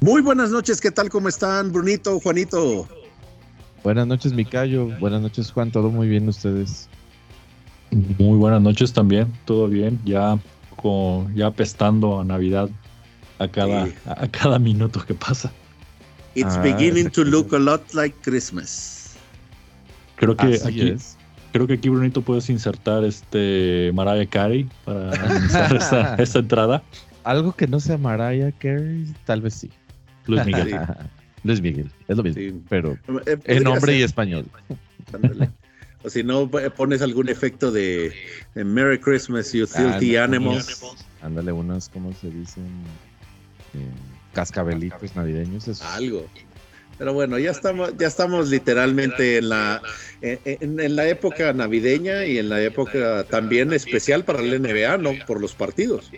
Muy buenas noches, ¿qué tal? ¿Cómo están, Brunito, Juanito? Buenas noches, Micayo. Buenas noches, Juan. ¿Todo muy bien ustedes? Muy buenas noches también, todo bien. Ya, con, ya apestando a Navidad a cada, Sí. a cada minuto que pasa. It's Ah, beginning to look a lot like Christmas. Creo que Así aquí, es. creo que aquí Brunito puedes insertar este Mariah Carey para esta, esta entrada. Algo que no sea Mariah Carey, tal vez sí. Luis Miguel. Sí. Luis Miguel, es lo mismo, Sí. pero Eh, en podría nombre y español. O si no, eh, pones algún efecto de, de Merry Christmas, you filthy Ah, animals. Ándale, unas, ¿cómo se dicen? Eh, cascabelitos navideños. Algo. Pero bueno, ya estamos, ya estamos literalmente en la, en, en- en la época navideña y en la época también especial para el NBA, ¿no? Por los partidos.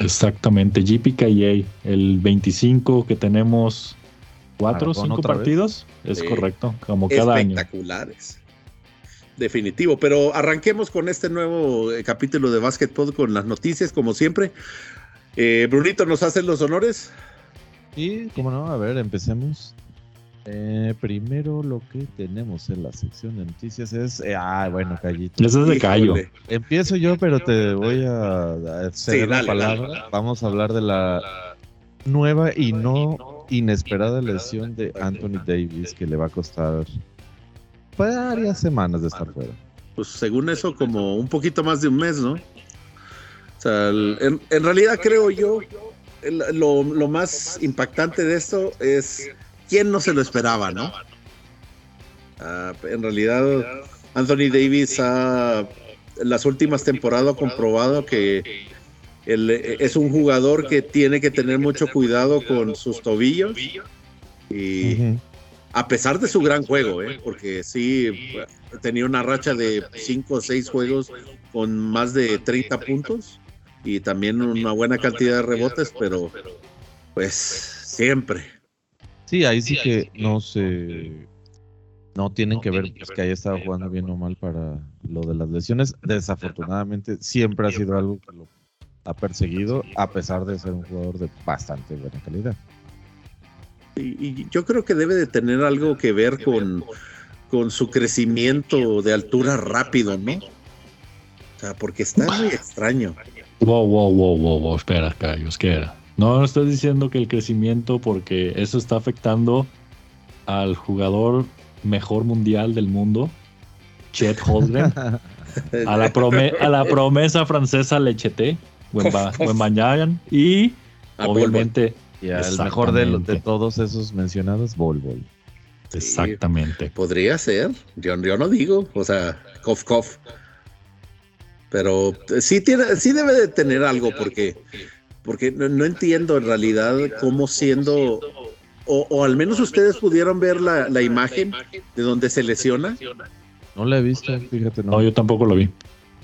Exactamente, GPKA, el 25 que tenemos cuatro o cinco vez. partidos. Es Sí. correcto, como cada año. espectaculares. Definitivo, pero arranquemos con este nuevo eh, capítulo de Basketball con las noticias, como siempre. Eh, Brunito, ¿nos haces los honores? Y, ¿cómo no? A ver, empecemos. Eh, primero lo que tenemos en la sección de noticias es... eh, ah, bueno, Callito. Ese es de callo. Empiezo yo, pero te voy a ceder Sí, la palabra. dale. Vamos a hablar de la nueva y no inesperada lesión de Anthony Davis que le va a costar varias semanas de estar fuera. Pues según eso, como un poquito más de un mes, ¿no? O sea, en, en realidad creo yo, el- lo, lo más impactante de esto es quién no se lo esperaba, ¿no? Ah, en realidad, Anthony Davis ha, en las últimas temporadas ha comprobado que es un jugador que tiene que tener mucho cuidado con sus tobillos y a pesar de su gran juego, ¿eh? porque sí tenía una racha de 5 o 6 juegos con más de 30 puntos y también una buena cantidad de rebotes, pero pues siempre. Sí, ahí sí que no se... No tienen que ver pues, que haya estado jugando bien o mal para lo de las lesiones. Desafortunadamente, siempre ha sido algo que lo ha perseguido, a pesar de ser un jugador de bastante buena calidad. Y, y yo creo que debe de tener algo que ver con, con su crecimiento de altura rápido, ¿no? O sea, porque está muy extraño. Wow, wow, wow, wow, wow, espera, Cayos, ¿qué era? No, no estoy diciendo que el crecimiento, porque eso está afectando al jugador mejor mundial del mundo, Chet Holmgren, a la, prome- a la promesa francesa Lechete, Wembanyama, y A obviamente, Y al mejor de, los- de Exactamente. todos esos mencionados, Bol Bol. exactamente. Podría ser, yo, yo no digo, o sea, cof cof. Pero eh, sí tiene, sí debe de tener algo, porque, porque no, no entiendo en realidad cómo siendo, o, o al menos ustedes pudieron ver la, la imagen de donde se lesiona. No la he visto, fíjate, no. No, yo tampoco lo vi.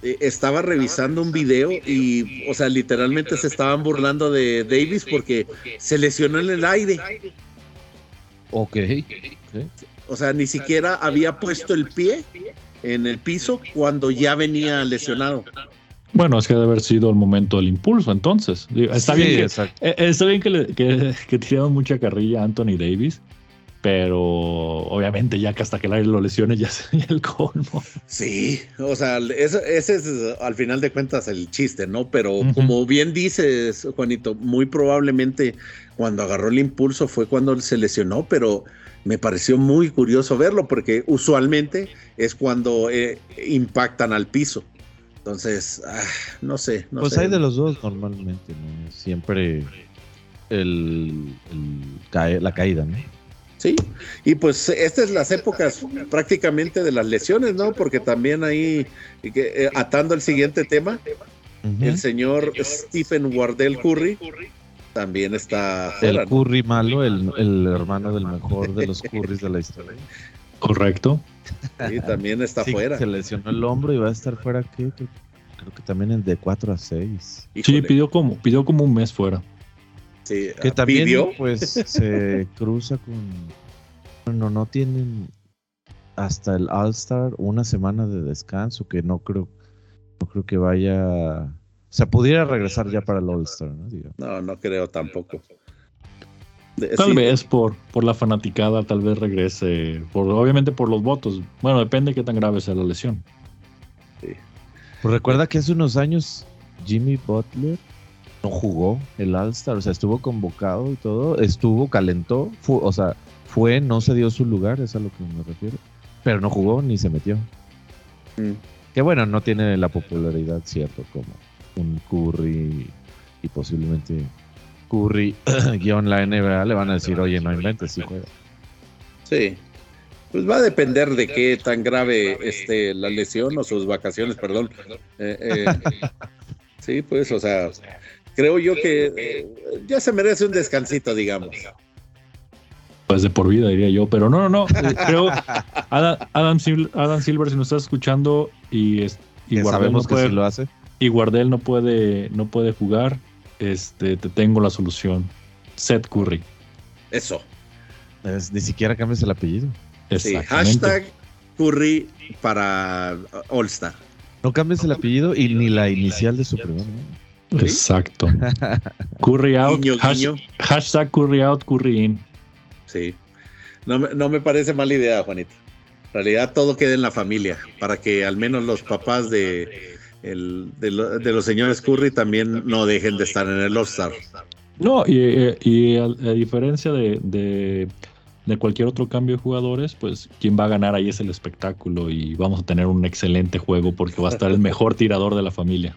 Eh, estaba revisando un video y, o sea, literalmente se estaban burlando de Davis porque se lesionó en el aire. Ok. O sea, ni siquiera había puesto el pie en el piso cuando ya venía lesionado. Bueno, es que debe haber sido el momento del impulso, entonces. Digo, Está Sí, bien que, exacto. Eh, eh, Está bien que, le, que, que tiraron mucha carrilla a Anthony Davis, pero obviamente ya que hasta que el aire lo lesione ya sería el colmo. Sí, o sea, eso- ese es al final de cuentas el chiste, ¿no? Pero como bien dices, Juanito, muy probablemente cuando agarró el impulso fue cuando se lesionó, pero me pareció muy curioso verlo porque usualmente es cuando eh, impactan al piso. Entonces, ah, no sé, no pues sé. hay de los dos normalmente, ¿no? Siempre el, el cae- la caída, ¿no? Sí, y pues estas es las épocas prácticamente de las lesiones, ¿no? Porque también ahí, eh, atando el siguiente tema, el señor Stephen Wardell Curry también está fuera. El ¿no? Curry malo, el, el hermano del mejor de los Currys de la historia. Correcto. Sí, también está Sí, fuera. Se lesionó el hombro y va a estar fuera, ¿qué? Creo, creo que también en de 4 a 6. Sí, pidió como, pidió como un mes fuera. sí, Que ah, también, pidió. pues, se cruza con. Bueno, no tienen hasta el All-Star una semana de descanso, que no creo, no creo que vaya. O sea, pudiera regresar ya para el All-Star, ¿no? Digo. No, no creo tampoco. Tal vez por, por la fanaticada, tal vez regrese. Por, obviamente por los votos. Bueno, depende de qué tan grave sea la lesión. Pues recuerda que hace unos años Jimmy Butler no jugó el All-Star, o sea, estuvo convocado y todo, estuvo, calentó, o sea, fue, no se dio su lugar, es a lo que me refiero, pero no jugó ni se metió. Mm. Que bueno, no tiene la popularidad, cierto, como un Curry y posiblemente Curry guion la NBA le van a decir, oye, no inventes si juega. Sí. Pues va a depender de qué tan grave esté la lesión o sus vacaciones, perdón. Eh, eh, sí, pues, o sea, creo yo que eh, ya se merece un descansito, digamos. Pues de por vida, diría yo, pero no, no, no. creo, Adam, Silver, si nos estás escuchando y, y sabemos que sí lo hace. Y Guardel no puede, no puede jugar, este, te tengo la solución. Seth Curry. Eso. ni siquiera cambies el apellido. Sí, hashtag Curry para All Star. No cambies el apellido y ni la inicial de su primer Exacto. curry out. Hashtag curry out, curry in. Sí. No me, no me parece mala idea, Juanito. En realidad todo queda en la familia, para que al menos los papás de, de, los señores Curry también no dejen de estar en el All-Star. No, y, a, diferencia de, de, cualquier otro cambio de jugadores, pues quien va a ganar ahí es el espectáculo y vamos a tener un excelente juego porque va a estar el mejor tirador de la familia.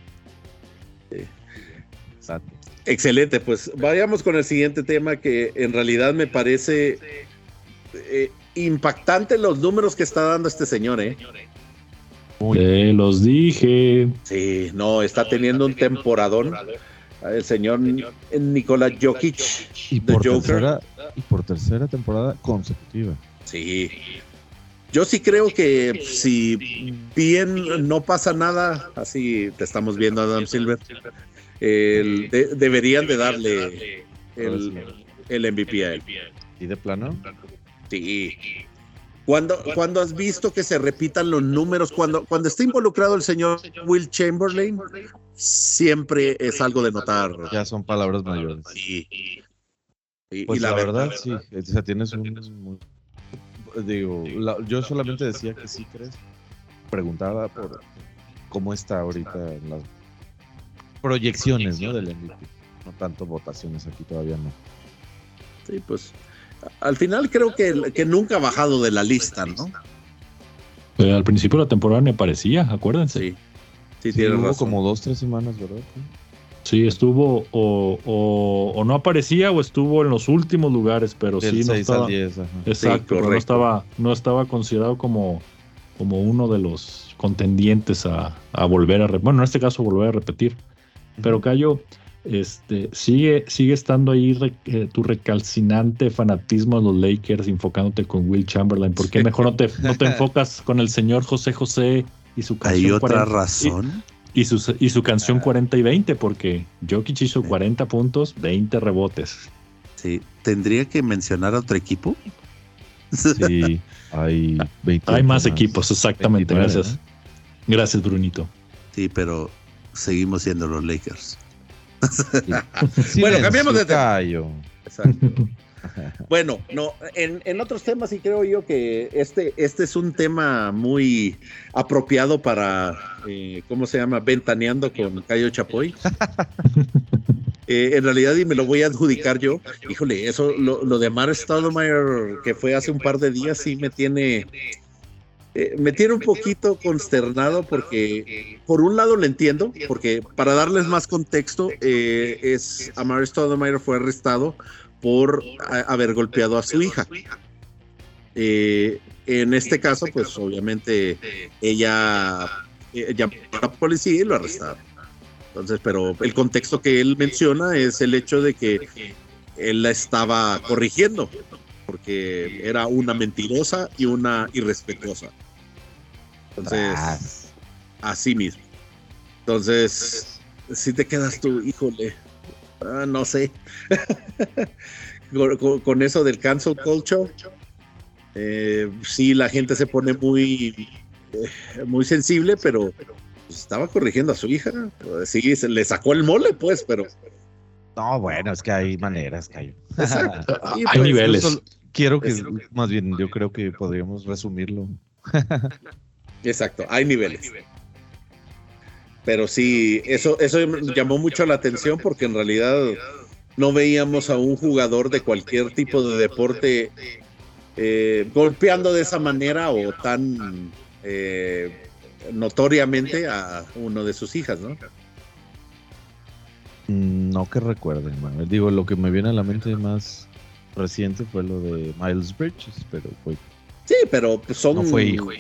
Excelente, pues vayamos con el siguiente tema que en realidad me parece eh, impactante los números que está dando este señor, ¿eh? Te los dije. Sí, no, está teniendo un temporadón. El señor Nicolás Jokic. Y por, tercera, y por tercera temporada consecutiva. Sí. Yo sí creo que si bien no pasa nada, así te estamos viendo Adam Silver, deberían de darle el, el MVP a él. ¿Y de plano? Sí. Cuando, cuando has visto que se repitan los números, cuando, cuando está involucrado el señor Will Chamberlain, siempre es algo de notar. Ya son palabras mayores. Sí. Y, pues la, verdad, sí. O sea, tienes un. digo, yo solamente decía que sí crees. Preguntaba por cómo está ahorita las proyecciones ¿no? del MVP. No tanto votaciones aquí todavía no. Sí, pues al final creo que, que nunca ha bajado de la lista, ¿no? Pero al principio de la temporada me parecía, acuérdense. Sí, sí, sí como dos, tres semanas, ¿verdad? Sí, estuvo o, o, no aparecía o estuvo en los últimos lugares, pero sí no estaba. exacto, no estaba, no estaba considerado como, como uno de los contendientes a, a volver a, bueno, en este caso volver a repetir. Pero Cayo, este, sigue, sigue estando ahí eh, tu recalcinante fanatismo a los Lakers, enfocándote con Will Chamberlain. ¿Por qué mejor no te, no te enfocas con el señor José José y su canción? ¿Hay otra razón? Y, su, y su canción 40 y 20, porque Jokic hizo 40 puntos, 20 rebotes. Sí, ¿tendría que mencionar a otro equipo? Sí, hay Hay más, equipos, exactamente. gracias. Gracias, Brunito. Sí, pero seguimos siendo los Lakers. bueno, cambiamos de tema. Bueno, no, en, otros temas sí creo yo que este, este es un tema muy apropiado para, eh, ¿cómo se llama? Ventaneando con Cayo Chapoy. Eh, en realidad, y me lo voy a adjudicar yo, híjole, eso, lo, lo de Mar Stoudemire que fue hace un par de días, sí me tiene eh, me tiene un poquito consternado porque, por un lado, lo entiendo, porque para darles más contexto, eh, es Amar Stoudemire fue arrestado por haber golpeado a su hija. Eh, en este caso, pues obviamente ella llamó a la policía y lo arrestaron. Entonces, pero el contexto que él menciona es el hecho de que él la estaba corrigiendo porque era una mentirosa y una irrespetuosa. Entonces, así mismo. Entonces, si te quedas tú, híjole, ah, no sé. con, eso del cancel culture, eh, sí, la gente se pone muy, eh, muy sensible, pero pues, estaba corrigiendo a su hija. Sí, se le sacó el mole, pues, pero No, bueno, es que hay maneras, Cayo. Hay pues, niveles. Quiero que, Es- más bien, yo creo que podríamos resumirlo. Exacto, hay niveles. Pero sí, eso, eso llamó mucho la atención porque en realidad no veíamos a un jugador de cualquier tipo de deporte eh, golpeando de esa manera o tan eh, notoriamente a uno de sus hijas, ¿no? Mm, No que recuerden, Manuel. Digo, lo que me viene a la mente más reciente fue lo de Miles Bridges, pero fue, Sí, pero pues, son... no fue hijo.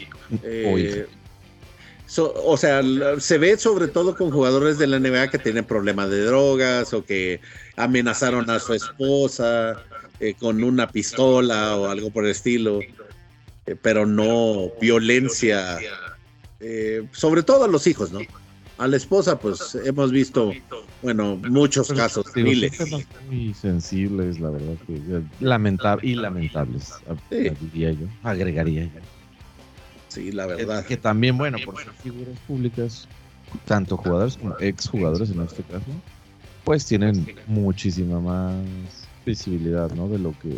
Eh, o hija. so- o sea, se ve sobre todo con jugadores de la NBA que tienen problemas de drogas o que amenazaron a su esposa eh, con una pistola o algo por el estilo, eh, pero no violencia, eh, sobre todo a los hijos, ¿no? A la esposa, pues hemos visto, bueno, muchos casos, temas muy sensibles, la verdad, que lamentable y lamentables, Sí. diría yo, agregaría yo. Sí, la Que, verdad. que también, bueno, por ser figuras públicas, tanto jugadores como exjugadores en este caso, pues tienen muchísima más visibilidad, ¿no? De lo que,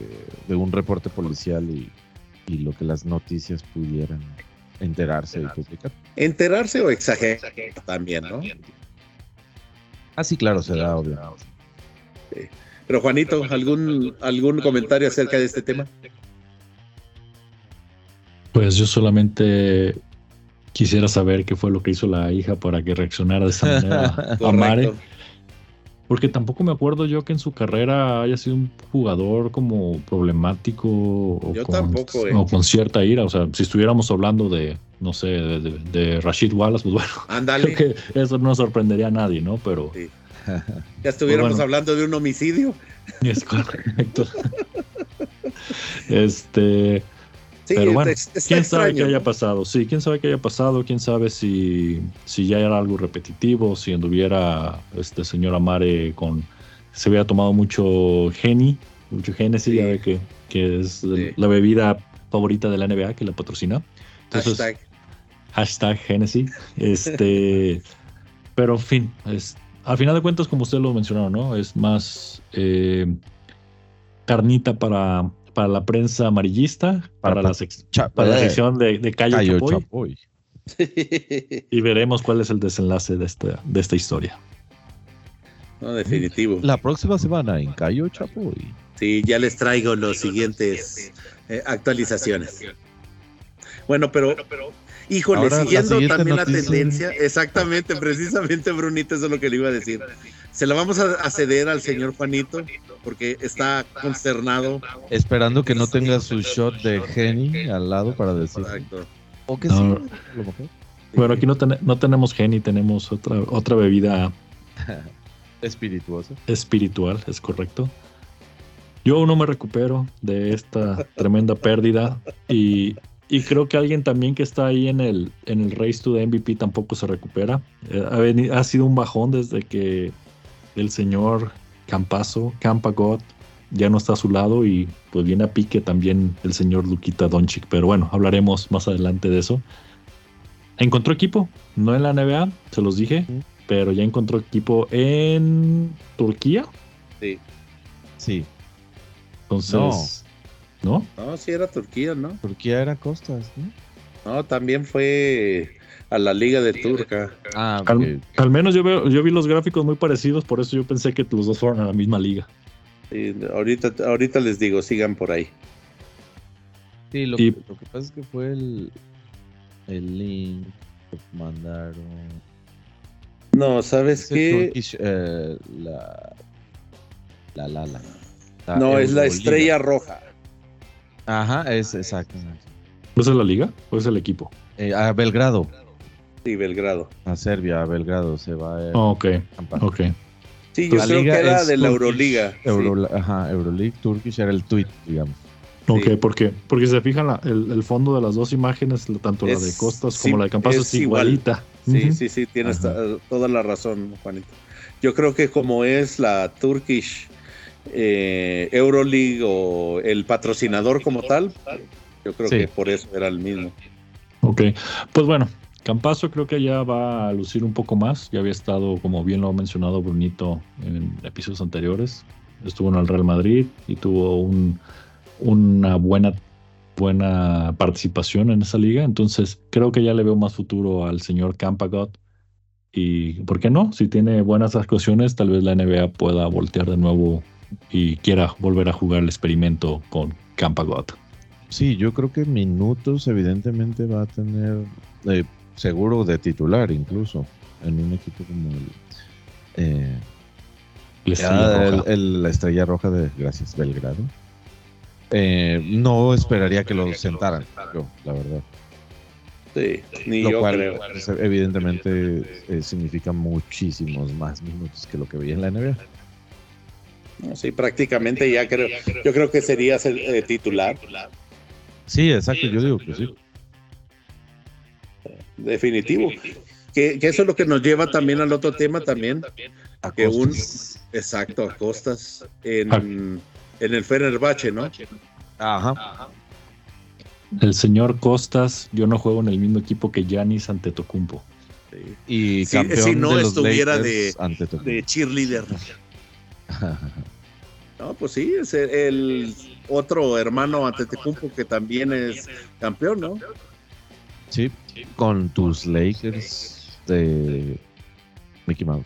de un reporte policial y, y lo que las noticias pudieran enterarse y publicar. Enterarse o exagerar también, ¿no? Ah, sí, claro, se da, obvio. Pero Juanito, ¿algún, algún comentario acerca de este tema? Pues yo solamente quisiera saber qué fue lo que hizo la hija para que reaccionara de esa manera a Mare. Porque tampoco me acuerdo yo que en su carrera haya sido un jugador como problemático o, Yo con, tampoco, eh. o con cierta ira. O sea, si estuviéramos hablando de, no sé, de, de- de Rashid Wallace, pues bueno, Ándale. creo que eso no sorprendería a nadie, ¿no? Pero Ya estuviéramos Bueno. hablando de un homicidio. es correcto. este, Sí, Pero bueno, está quién sabe qué haya pasado. Sí, quién sabe qué haya pasado, quién sabe si, si ya era algo repetitivo, si anduviera este señor Amare con. Se hubiera tomado mucho Geni, mucho Genesis, Sí. ya ve que, que es Sí. la bebida favorita de la NBA que la patrocina. Entonces, Hashtag. hashtag Genesis. Este, pero en fin, es, al final de cuentas, como usted lo mencionó, ¿no? Es más eh, carnita para, para la prensa amarillista, para, Para la, sec- Cha- para la eh, sección de, de Cayo, Cayo Chapoy, Chapoy. y veremos cuál es el desenlace de esta, de esta historia. no, definitivo. La próxima semana en Cayo Chapoy. Sí, ya les traigo los siguientes eh, actualizaciones. Bueno, pero, híjole, Ahora, siguiendo también la tendencia, exactamente, precisamente, Brunito, eso es lo que le iba a decir. Se la vamos a, a ceder al señor Juanito, porque está consternado. Esperando que no tenga su shot de Geni al lado para decir. Exacto. O que No. sí, a lo mejor. Bueno, aquí no, ten- no tenemos Geni, tenemos otra, otra bebida Espirituoso. espiritual, es correcto. Yo aún no me recupero de esta tremenda pérdida y, y creo que alguien también que está ahí en el, en el race to the MVP tampoco se recupera. Eh, ha, veni- ha sido un bajón desde que el señor Campazo, Campagot, ya no está a su lado y pues viene a pique también el señor Luquita Doncic. Pero bueno, hablaremos más adelante de eso. Encontró equipo, no en la NBA, se los dije, pero ya encontró equipo en Turquía. Sí. Sí. Entonces, ¿no? No, sí era Turquía, ¿no? Turquía era costas, ¿no? No, también fue a la Liga de Turca. Ah, Al, al menos yo, veo, yo vi los gráficos muy parecidos, por eso yo pensé que los dos fueron a la misma liga. Sí, ahorita, ahorita les digo, sigan por ahí. Sí, lo, Y- que, lo que pasa es que fue el, el link que mandaron. No, ¿sabes qué? Turkish, eh, la, la, la, la. la No, es la estrella roja. Ajá, es exacto. ¿Esa es la liga o es el equipo? Eh, a Belgrado, Sí, Belgrado. a Serbia, a Belgrado se va a Oh, ok, ok. Sí, yo La creo liga que era de la Euroliga. sí. Euro- Ajá, Euroleague Turkish era el tweet, digamos. Ok, Sí. porque, porque si se fijan, la- el, el fondo de las dos imágenes, tanto la de Costas sí, como la de Campazo, es, es igual. igualita. Sí, sí, sí, tienes toda la razón, Juanito. Yo creo que como es la Turkish eh, Euroleague o el patrocinador como tal, yo creo Sí. que por eso era el mismo. Ok, pues bueno, Campazo creo que ya va a lucir un poco más. Ya había estado, como bien lo ha mencionado Brunito en episodios anteriores. Estuvo en el Real Madrid y tuvo un, una buena, buena participación en esa liga. Entonces creo que ya le veo más futuro al señor Campagot. Y ¿por qué no? Si tiene buenas actuaciones, tal vez la NBA pueda voltear de nuevo y quiera volver a jugar el experimento con Campagot. Sí, yo creo que minutos evidentemente va a tener eh, seguro de titular incluso en un equipo como el, eh, La estrella el- roja. el- la estrella roja de gracias Belgrado. Eh, no esperaría que lo sentaran, yo, la verdad. Sí, ni Lo yo cual creo. pues, evidentemente eh, significa muchísimos más minutos que lo que veía en la NBA. Sí, prácticamente ya creo. Yo creo que sería ser, eh, titular, Sí, exacto, yo digo que sí. Definitivo. Que, que eso es lo que nos lleva también al otro tema también, A que un exacto a costas en, en el Fenerbahce, ¿no? Ajá. El señor Costas, yo no juego en el mismo equipo que Giannis Antetokounmpo. Sí. Y Si- campeón si no de los estuviera de- ante. De cheerleader. No, pues sí, es el, el otro hermano Antetokounmpo que también es campeón, ¿no? Sí, con tus Lakers de Mickey Mouse.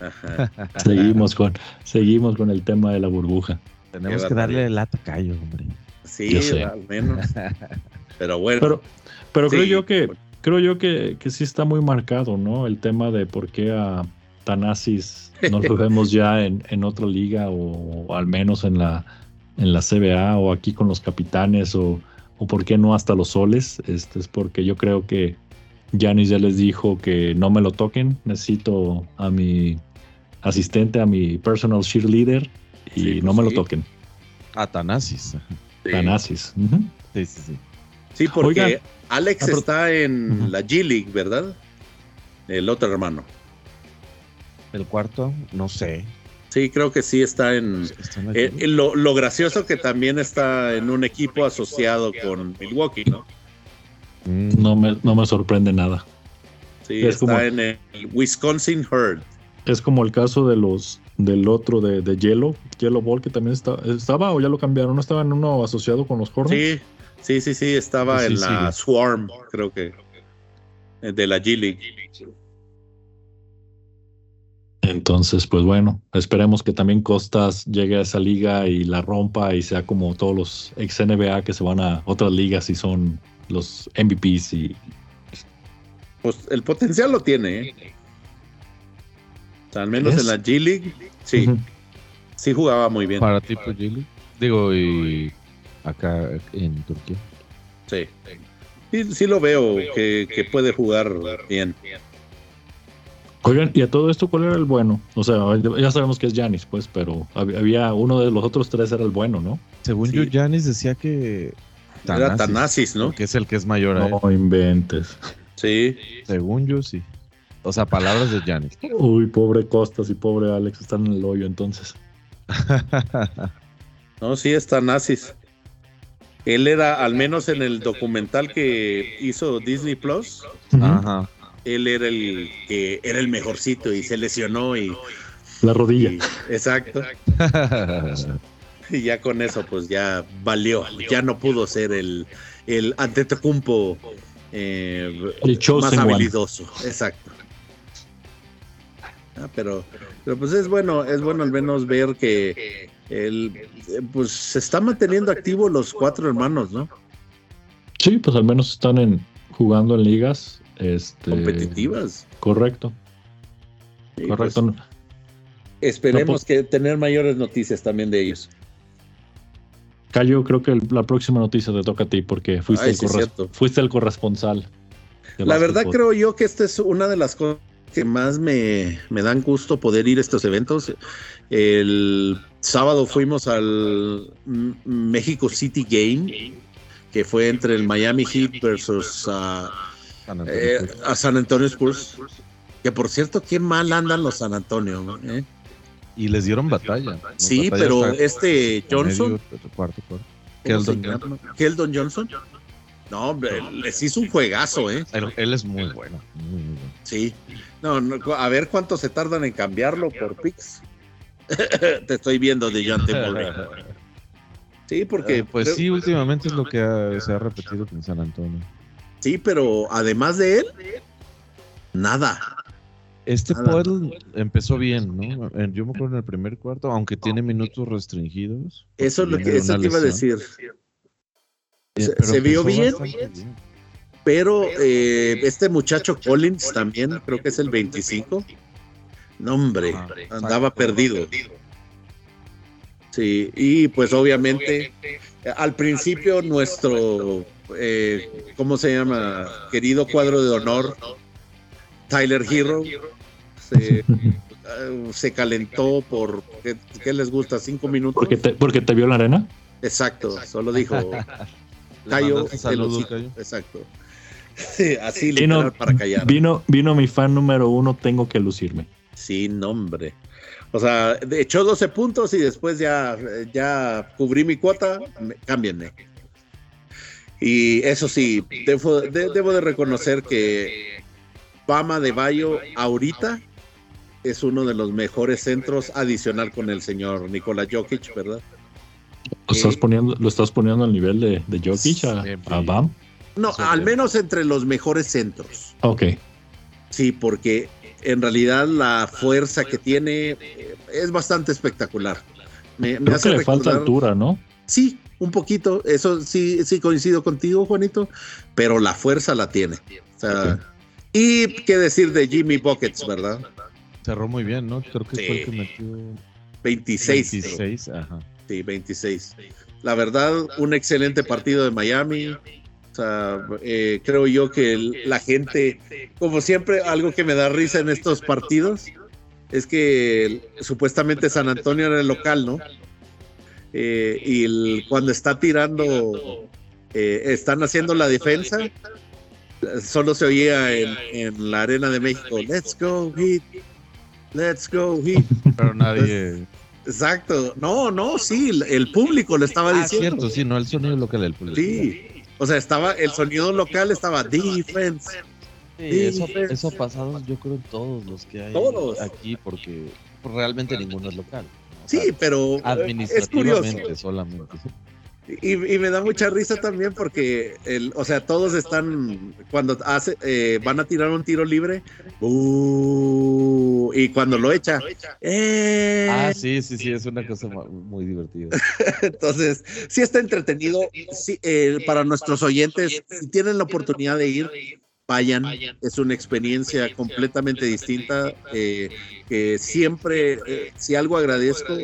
Ajá. Seguimos con, seguimos con el tema de la burbuja. Tenemos que darle el atacayo, hombre. Sí, Yo sé. al menos. Pero bueno. Pero, pero creo yo que creo yo que, que sí está muy marcado, ¿no? El tema de por qué a Tanasis no lo vemos ya en, en otra liga o, al menos en la en la CBA o aquí con los capitanes o, o por qué no hasta los soles. Este es porque yo creo que Giannis ya les dijo que no me lo toquen, necesito a mi asistente, a mi personal cheerleader y Sí, pues no me sí. lo toquen. Atanasis. Sí. Tanasis. Ujú. Sí, sí, sí. Sí, porque Oigan. Alex Ah, está en la G League, ¿verdad? El otro hermano. El cuarto, no sé. Sí, creo que sí está en. Aquí. eh, lo, lo gracioso que también está en un equipo asociado con Milwaukee, ¿no? Mm, No me, no me sorprende nada. Sí, Es está como- en el Wisconsin Herd. Es como el caso de los del otro de, de Yellow, Yellow Ball, que también está, estaba o ya lo cambiaron, no estaba en uno asociado con los Hornets. Sí, sí, sí, sí, estaba Pues sí, en la sigue. Swarm, creo que. eh, De la G League. Entonces, pues bueno, esperemos que también Costas llegue a esa liga y la rompa y sea como todos los ex NBA que se van a otras ligas y son los MVPs y Pues el potencial lo tiene, ¿eh? O sea, al menos ¿Es? en la G League, sí, sí jugaba muy bien. Para tipo Gili. Digo, y acá en Turquía. Sí. Sí, sí lo veo que, que puede jugar bien. Oigan, y a todo esto, ¿cuál era el bueno? O sea, ya sabemos que es Giannis, pues, pero hab- había uno de los otros tres era el bueno, ¿no? Según Sí. yo, Janis decía que. Era Tanasis, ¿no? Que es el que es mayor a él. No inventes. Sí. Según yo, sí. O sea, palabras de Janis. Uy, pobre Costas y pobre Alex están en el hoyo entonces. No, sí, está Nazis. Él era, al menos en el documental que hizo Disney Plus. Ajá. Él era el que era el mejorcito y se lesionó y, La rodilla. y- exacto. Y ya con eso, pues ya valió. Ya no pudo ser el, el Antetokounmpo eh, El más one. habilidoso. Exacto. Ah, pero, pero pues es bueno, es bueno al menos ver que él eh, pues se está manteniendo activo los cuatro hermanos, ¿no? Sí, pues al menos están en jugando en ligas este, Competitivas. Correcto, Sí, correcto. pues, esperemos No, que tener mayores noticias también de ellos. Cayo, creo que el- la próxima noticia te toca a ti porque fuiste, Ay, el, sí, corres- cierto. fuiste el corresponsal. La verdad creo yo que esta es una de las cosas que más me, me dan gusto poder ir a estos eventos. El sábado fuimos al México City Game, que fue entre el Miami Heat versus ah, San eh, a San Antonio Spurs. Que por cierto, qué mal andan los San Antonio. ¿eh? Y les dieron batalla. ¿no? Sí, Batalla pero este medio, Johnson, cuarto, cuarto. ¿cómo se Keldon llama? Keldon Johnson, No, hombre, les hizo un juegazo, ¿eh? Él, él es muy bueno. Muy, muy bueno. Sí. No, no, a ver cuánto se tardan en cambiarlo por Pix. Te estoy viendo de Murray. Sí, porque. Eh, pues sí, últimamente es lo que ha- se ha repetido con San Antonio. Sí, pero además de él, nada. Este Nada. Poel empezó bien, ¿no? Yo me acuerdo en el primer cuarto, aunque tiene minutos restringidos. Eso es lo que eso iba a decir. Eh, se- vio bien. Pero eh, este muchacho Collins también, creo que es el 25. No, hombre, andaba exacto. perdido. Sí, y pues obviamente eh, al principio nuestro, eh, ¿cómo se llama? Querido cuadro de honor, Tyler Hero, se, eh, se calentó por, ¿qué, qué les gusta? ¿Cinco minutos? ¿Porque te, porque te vio en la arena? Exacto, solo dijo, Cayo. Exacto. Sí, así Sí, no, literal para callar. Vino, vino mi fan número uno, tengo que lucirme. Sin nombre. O sea, de- echó 12 puntos y después ya, ya cubrí mi cuota, me- cámbienme. Y eso sí, debo de, debo de reconocer que Pama de Bayo ahorita es uno de los mejores centros adicional con el señor Nikola Jokic, ¿verdad? ¿Lo estás Sí. poniendo, lo estás poniendo al nivel de, de Jokic a, a Bam? No, al menos entre los mejores centros. Ok. Sí, porque en realidad la fuerza que tiene eh, es bastante espectacular. Me, me Creo hace que le falta recordar- altura, ¿no? Sí, un poquito. Eso sí, sí coincido contigo, Juanito. Pero la fuerza la tiene. O sea, y qué decir de Jimmy Buckets, ¿verdad? Cerró muy bien, ¿no? Creo que Sí. fue el que metió 26. creo. 26. Ajá. Sí, 26. La verdad, un excelente partido de Miami. O sea, eh, creo yo que la gente, como siempre, algo que me da risa en estos partidos es que supuestamente San Antonio era el local, ¿no? Eh, y el- cuando está tirando, eh, están haciendo la defensa, solo se oía en, en la Arena de México, Let's go, Heat, let's go, Heat. Pero nadie. Exacto. No, no, sí, el- público lo estaba Ah, diciendo. cierto, sí, no el sonido local del público. Sí. O sea, estaba el sonido local estaba defense. Sí, eso, eso ha pasado yo creo en todos los que hay Todos. aquí porque realmente ninguno es local. Sí, sea, pero es curioso. administrativamente solamente. Y, y me da mucha risa también porque, el, o sea, todos están, cuando hace, eh, van a tirar un tiro libre, ¡uh! y cuando lo echa, ¡eh! Ah, sí, sí, sí, es una cosa muy divertida. Entonces, sí está entretenido. Sí, eh, para nuestros oyentes, si tienen la oportunidad de ir, vayan. Es una experiencia completamente distinta. eh, que siempre, eh, si algo agradezco,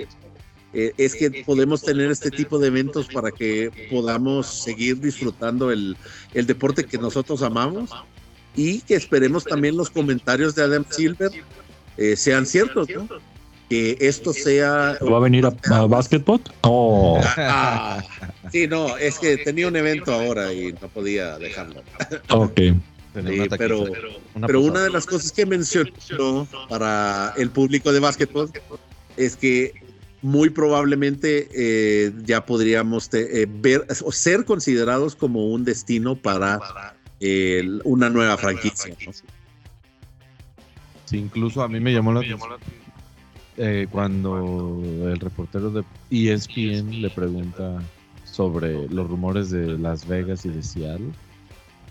eh, es que podemos tener este tipo de eventos para que podamos seguir disfrutando el, el deporte que nosotros amamos y que esperemos también los comentarios de Adam Silver eh, sean ciertos, ¿no? Que esto sea... ¿Va a venir a, a Basketbot? Oh, Ah, sí, no, es que tenía un evento ahora y no podía dejarlo. ok. Sí, una pero, una pero una de las cosas que mencionó para el público de básquetbol es que muy probablemente eh, ya podríamos te- eh, ver o ser considerados como un destino para eh, una nueva franquicia. ¿no? Sí, incluso a mí me llamó la atención eh, cuando el reportero de ESPN le pregunta sobre los rumores de Las Vegas y de Seattle.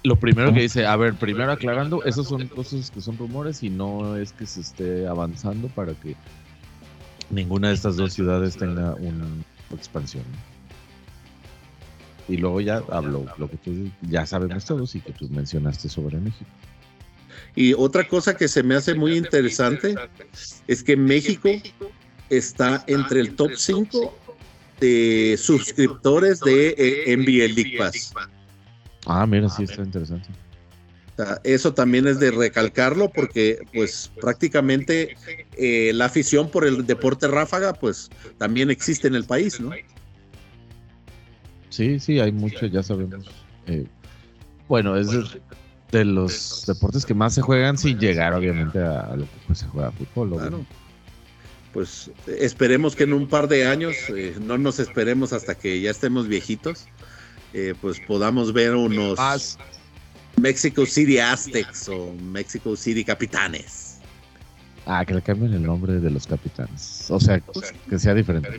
Lo primero que dice, a ver, primero aclarando, esos son cosas que son rumores y no es que se esté avanzando para que ninguna de estas dos ciudades tenga una expansión. Y luego ya habló lo que tú ya sabemos todos y que tú mencionaste sobre México. Y otra cosa que se me hace muy interesante es que México está entre el top 5 de suscriptores de eh, NBA League Pass. Ah, mira, sí está interesante. Eso también es de recalcarlo porque pues prácticamente eh, la afición por el deporte ráfaga pues también existe en el país, ¿no? Sí, sí, hay mucho, ya sabemos. Eh, bueno, es de, los deportes que más se juegan sin llegar, obviamente, a, lo que pues, se juega fútbol. Claro. Pues esperemos que en un par de años, eh, no nos esperemos hasta que ya estemos viejitos, eh, pues podamos ver unos Más. Mexico City Aztecs o Mexico City Capitanes. Ah, que le cambien el nombre de los capitanes. O sea, que sea diferente.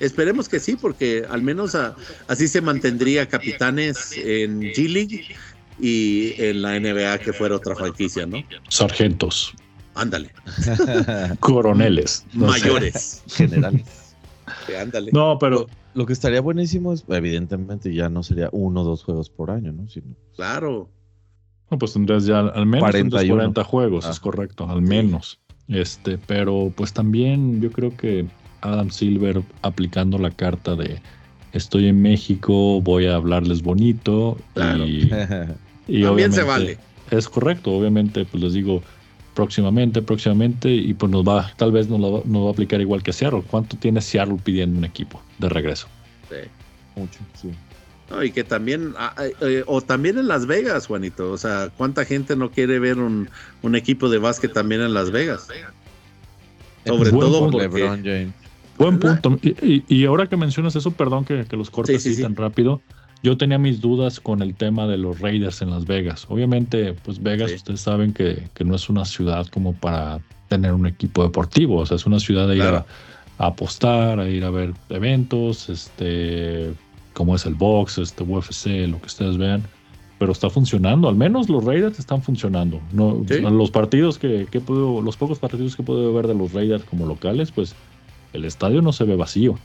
Esperemos que sí, porque al menos a- así se mantendría Capitanes en G League y en la NBA que fuera otra franquicia, ¿no? Sargentos, Ándale, coroneles. no mayores. Generales. Sí, ándale. No, pero Lo que estaría buenísimo es, evidentemente, ya no sería uno o dos juegos por año, ¿no? Sino Claro. No, pues tendrías ya al menos 41. 40 juegos, Ah. es correcto, al menos. Este, pero pues también yo creo que Adam Silver aplicando la carta de estoy en México, voy a hablarles bonito Claro. y, y También obviamente se vale. es correcto, obviamente pues les digo próximamente, próximamente y pues nos va, tal vez nos, lo va- nos va a aplicar igual que Seattle. ¿Cuánto tiene Seattle pidiendo un equipo de regreso? Sí. mucho, sí. No, y que también, ah, eh, o también en Las Vegas, Juanito. O sea, ¿cuánta gente no quiere ver un, un equipo de básquet también en Las Vegas? Sobre Buen todo punto. porque... LeBron James. Buen punto. Y, y- ahora que mencionas eso, perdón que, que los cortes Sí, sí, así sí. tan rápido. Yo tenía mis dudas con el tema de los Raiders en Las Vegas. Obviamente, pues Vegas, Sí. ustedes saben que, que no es una ciudad como para tener un equipo deportivo. O sea, es una ciudad de ir Claro. a, a apostar, a ir a ver eventos, este, como es el box, este UFC, lo que ustedes vean. Pero está funcionando, al menos los Raiders están funcionando. No, Sí. Los partidos que, que podido- los pocos partidos que podido ver de los Raiders como locales, pues el estadio no se ve vacío.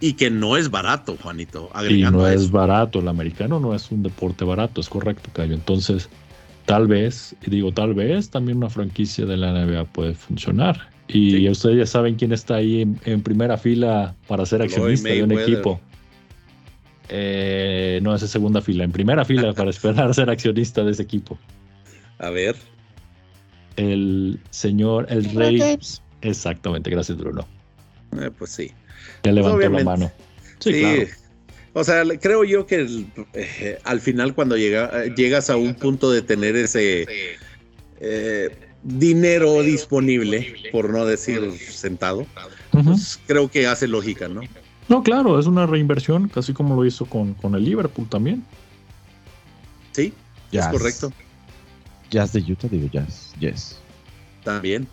Y que no es barato, Juanito. Y no es barato, el americano no es un deporte barato, es correcto, Cayo. Entonces, tal vez, y digo tal vez, también una franquicia de la NBA puede funcionar. Y Sí. ustedes ya saben quién está ahí en, en primera fila para ser accionista de un equipo. Eh, no, es segunda fila, en primera fila para esperar ser accionista de ese equipo. A ver. El señor, el rey. Exactamente, gracias Bruno. eh, pues sí. Ya levantó la mano. Sí, claro. O sea, creo yo que el- eh, al final cuando llega, eh, llegas a un punto de tener ese eh, dinero disponible, por no decir sentado, pues creo que hace lógica, ¿no? No, claro, es una reinversión, casi como lo hizo con, con el Liverpool también. Sí, es correcto. Jazz de Utah, digo Jazz. Yes. También.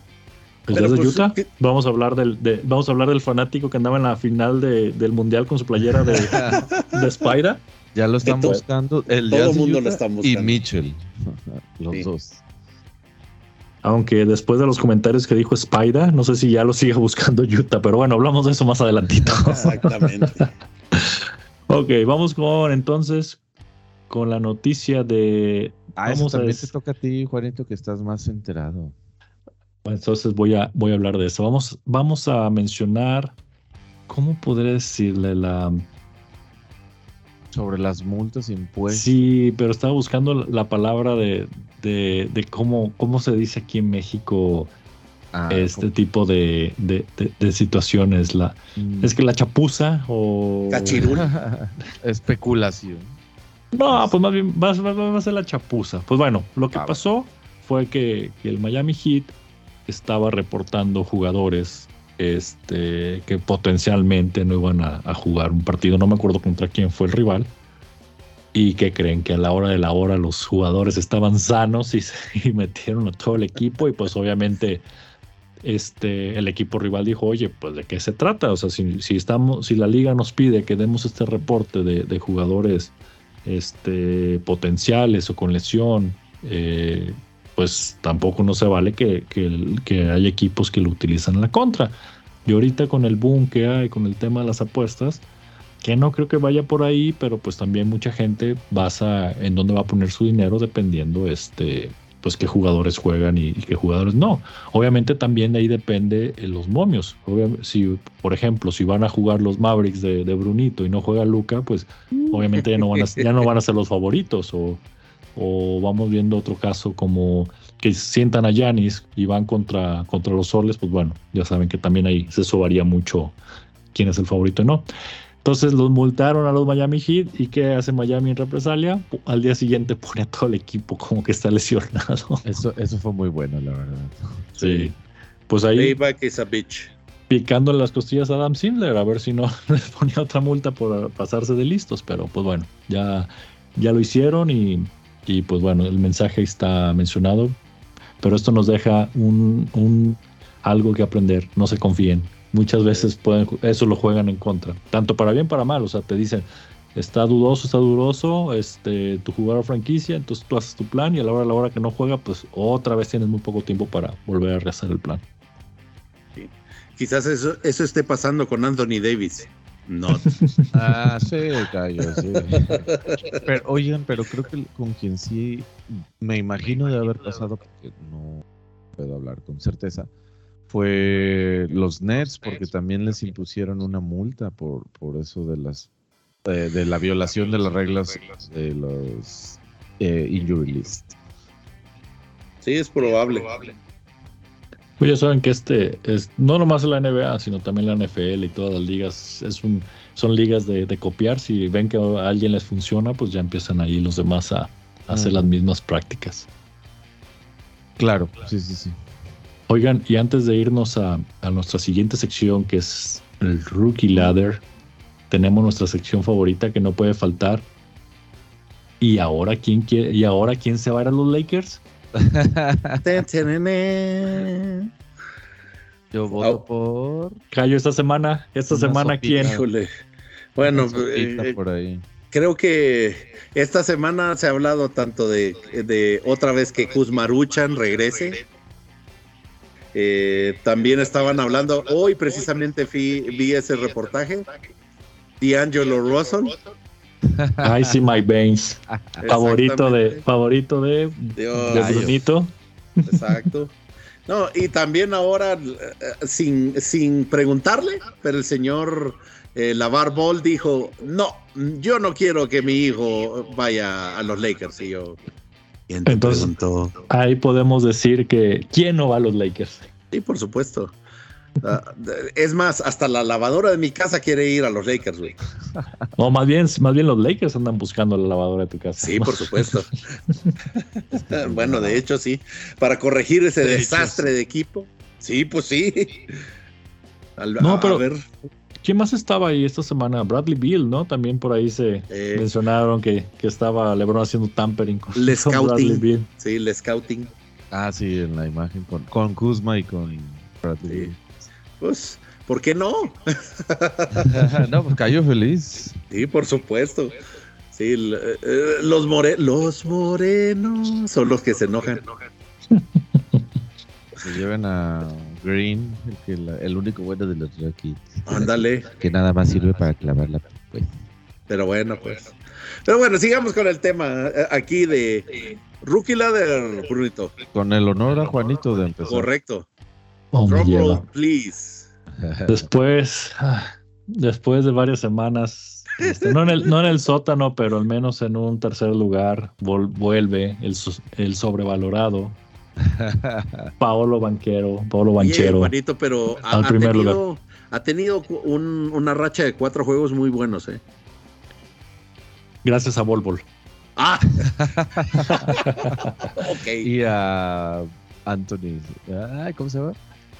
El Pero de pues, Utah. ¿qué- Vamos a hablar del, de- vamos a hablar del fanático que andaba en la final de- del mundial con su playera de, de Spyra. Ya lo están buscando. El todo de mundo lo está Y buscando. Mitchell. Los Sí. dos. Aunque después de los comentarios que dijo Spyra, no sé si ya lo sigue buscando Utah, pero bueno, hablamos de eso más adelantito. Exactamente. ok, vamos con entonces con la noticia de. Ah, eso vamos a también des- te toca a ti, Juanito, que estás más enterado. Entonces voy a, voy a hablar de eso. Vamos, vamos a mencionar. ¿Cómo podré decirle la.? Sobre las multas, impuestos. Sí, pero estaba buscando la palabra de, de, de cómo, cómo se dice aquí en México Ah, este tipo de, de, de- de situaciones. La, como- es que la chapuza o... Cachirul. Especulación. No, pues más bien va, a- va- va a ser la chapuza. Pues bueno, lo que Ah, pasó fue que, que el Miami Heat estaba reportando jugadores este, que potencialmente no iban a, jugar un partido. No me acuerdo contra quién fue el rival. Y que creen que a la hora de la hora los jugadores estaban sanos y, y metieron a todo el equipo. Y pues obviamente este, el equipo rival dijo, oye, pues de qué se trata. O sea, si, si estamos, si la liga nos pide que demos este reporte de, de jugadores este, potenciales o con lesión, eh, pues tampoco no se vale que, que, que hay equipos que lo utilizan en la contra. Y ahorita con el boom que hay, con el tema de las apuestas, que no creo que vaya por ahí, pero pues también mucha gente basa en dónde va a poner su dinero dependiendo este pues qué jugadores juegan y, y qué jugadores no. Obviamente también de ahí depende eh, los momios. Si, por ejemplo, si van a jugar los Mavericks de, de Brunito y no juega Luca, pues obviamente ya no van a, ya no van a ser los favoritos. O, o vamos viendo otro caso como que sientan a Yanis y van contra, contra los Soles, pues bueno, ya saben que también ahí se sobaría mucho quién es el favorito y no. Entonces los multaron a los Miami Heat y ¿qué hace Miami en represalia? Al día siguiente pone a todo el equipo como que está lesionado. Eso, eso fue muy bueno, la verdad. Sí. Pues ahí Payback is a bitch. picándole las costillas a Adam Sindler a ver si no les ponía otra multa por pasarse de listos, pero pues bueno, ya, ya lo hicieron y, y pues bueno, el mensaje está mencionado, pero esto nos deja un, algo que aprender, no se confíen. Muchas veces pueden, eso lo juegan en contra, tanto para bien para mal, o sea, te dicen, está dudoso, está dudoso, este, tu jugador franquicia, entonces tú haces tu plan y a la hora, a la hora que no juega, pues otra vez tienes muy poco tiempo para volver a rehacer el plan. Quizás eso, eso esté pasando con Anthony Davis. No. Ah, sí, callo, sí. Pero, oigan, pero creo que con quien sí me imagino de haber pasado, porque no puedo hablar con certeza, fue los Nets, porque también les impusieron una multa por, por eso de las de, de la violación de las reglas de los eh, injury list. Sí, es probable. Pues ya saben que este es no nomás la NBA, sino también la NFL y todas las ligas es un, son ligas de, de copiar. Si ven que a alguien les funciona, pues ya empiezan ahí los demás a, a hacer las mismas prácticas. Claro, sí, sí, sí. Oigan, y antes de irnos a, a nuestra siguiente sección, que es el Rookie Ladder, tenemos nuestra sección favorita que no puede faltar. ¿Y ahora quién quiere, y ahora quién se va a ir a los Lakers? Yo voto por Cayo, esta semana, esta Una semana sopita. quién. Híjole. Bueno, sopita eh, por ahí. creo que esta semana se ha hablado tanto de, de otra vez que Kuzmaruchan regrese. Eh, también estaban hablando, hoy precisamente fui- vi ese reportaje. D'Angelo Russell. Ay, sí, Mike Baines. Favorito de, favorito de, Dios, de. Brunito. Exacto. No, y también ahora, eh, sin, sin preguntarle, pero el señor eh, Lavar Ball dijo, no, yo no quiero que mi hijo vaya a los Lakers. Y yo, ¿quién te Entonces- preguntó? Ahí podemos decir que ¿quién no va a los Lakers? Sí, por supuesto. Ah, es más, hasta la lavadora de mi casa quiere ir a los Lakers, güey. O más bien, más bien los Lakers andan buscando la lavadora de tu casa. Sí, por supuesto. bueno, de hecho, sí. Para corregir ese De hecho, desastre de equipo. Sí, pues sí. Al- No, a- pero- a ver, ¿Quién más estaba ahí esta semana? Bradley Beal, ¿no? También por ahí se eh, mencionaron que, que estaba LeBron haciendo tampering con, Le con scouting. Bradley Beal. sí, el scouting. Ah, sí, en la imagen con, con Kuzma y con Bradley. Sí. Pues, ¿por qué no? no, pues cayó feliz. Sí, por supuesto. Sí, el- eh, los, more los morenos son los que se enojan. Se lleven a Green, el, que la- el único bueno de los Rockies. Ándale. Que nada más sirve para clavarla. Pues. Pero bueno, pues. Pero bueno, sigamos con el tema eh, aquí de Rookie Ladder, Brunito. Con el honor a Juanito de empezar. Correcto. Oh, roll, please. Después, ah, después de varias semanas, este, no, en el, no en el sótano, pero al menos en un tercer lugar, vol- vuelve el, el sobrevalorado Paolo Banquero, Paolo Banchero. Juanito, pero ha, Al ha primer tenido, ha tenido cu- un- una racha de cuatro juegos muy buenos, ¿eh? Gracias a Bol Bol. Ah. ok. y a Anthony. ¿Cómo se llama?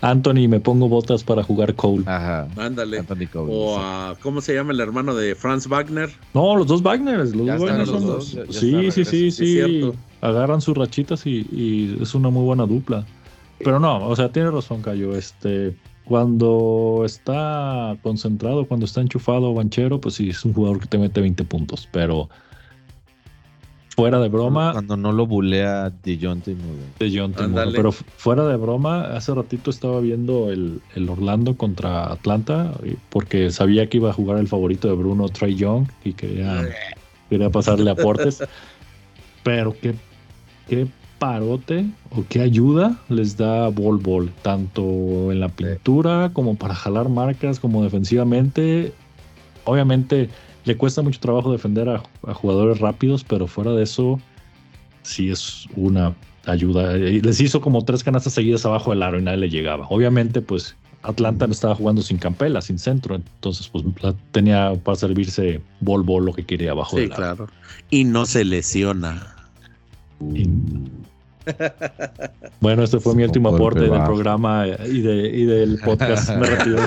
Anthony, me pongo botas para jugar Cole. Ajá. Ándale. Anthony Cole. O a, ¿cómo se llama el hermano de Franz Wagner? No, los dos Wagners, los Ya dos los son dos, los- ya- ya sí, sí, sí, sí, sí. Agarran sus rachitas y, y es una muy buena dupla. Pero no, o sea, tiene razón, Cayo. Este, cuando está concentrado, cuando está enchufado Banchero, pues sí, es un jugador que te mete 20 puntos. Pero fuera de broma, Cuando no lo bulea DeJounte Murray. de John Temuco. Ándale. Pero fu- fuera de broma, hace ratito estaba viendo el, el Orlando contra Atlanta, y- porque sabía que iba a jugar el favorito de Bruno, Trey Young, y quería, quería pasarle aportes. Pero qué, qué parote o qué ayuda les da Bol Bol, tanto en la pintura como para jalar marcas, como defensivamente. Obviamente le cuesta mucho trabajo defender a, a jugadores rápidos, pero fuera de eso, sí es una ayuda. Y Les hizo como tres canastas seguidas abajo del aro y nadie le llegaba. Obviamente, pues Atlanta no estaba jugando sin campela, sin centro, entonces pues tenía para servirse Bol Bol lo que quería abajo Sí, del aro. claro. Y no se lesiona. Y- Bueno, este fue mi último aporte del programa y, de, y del podcast. Me retiro.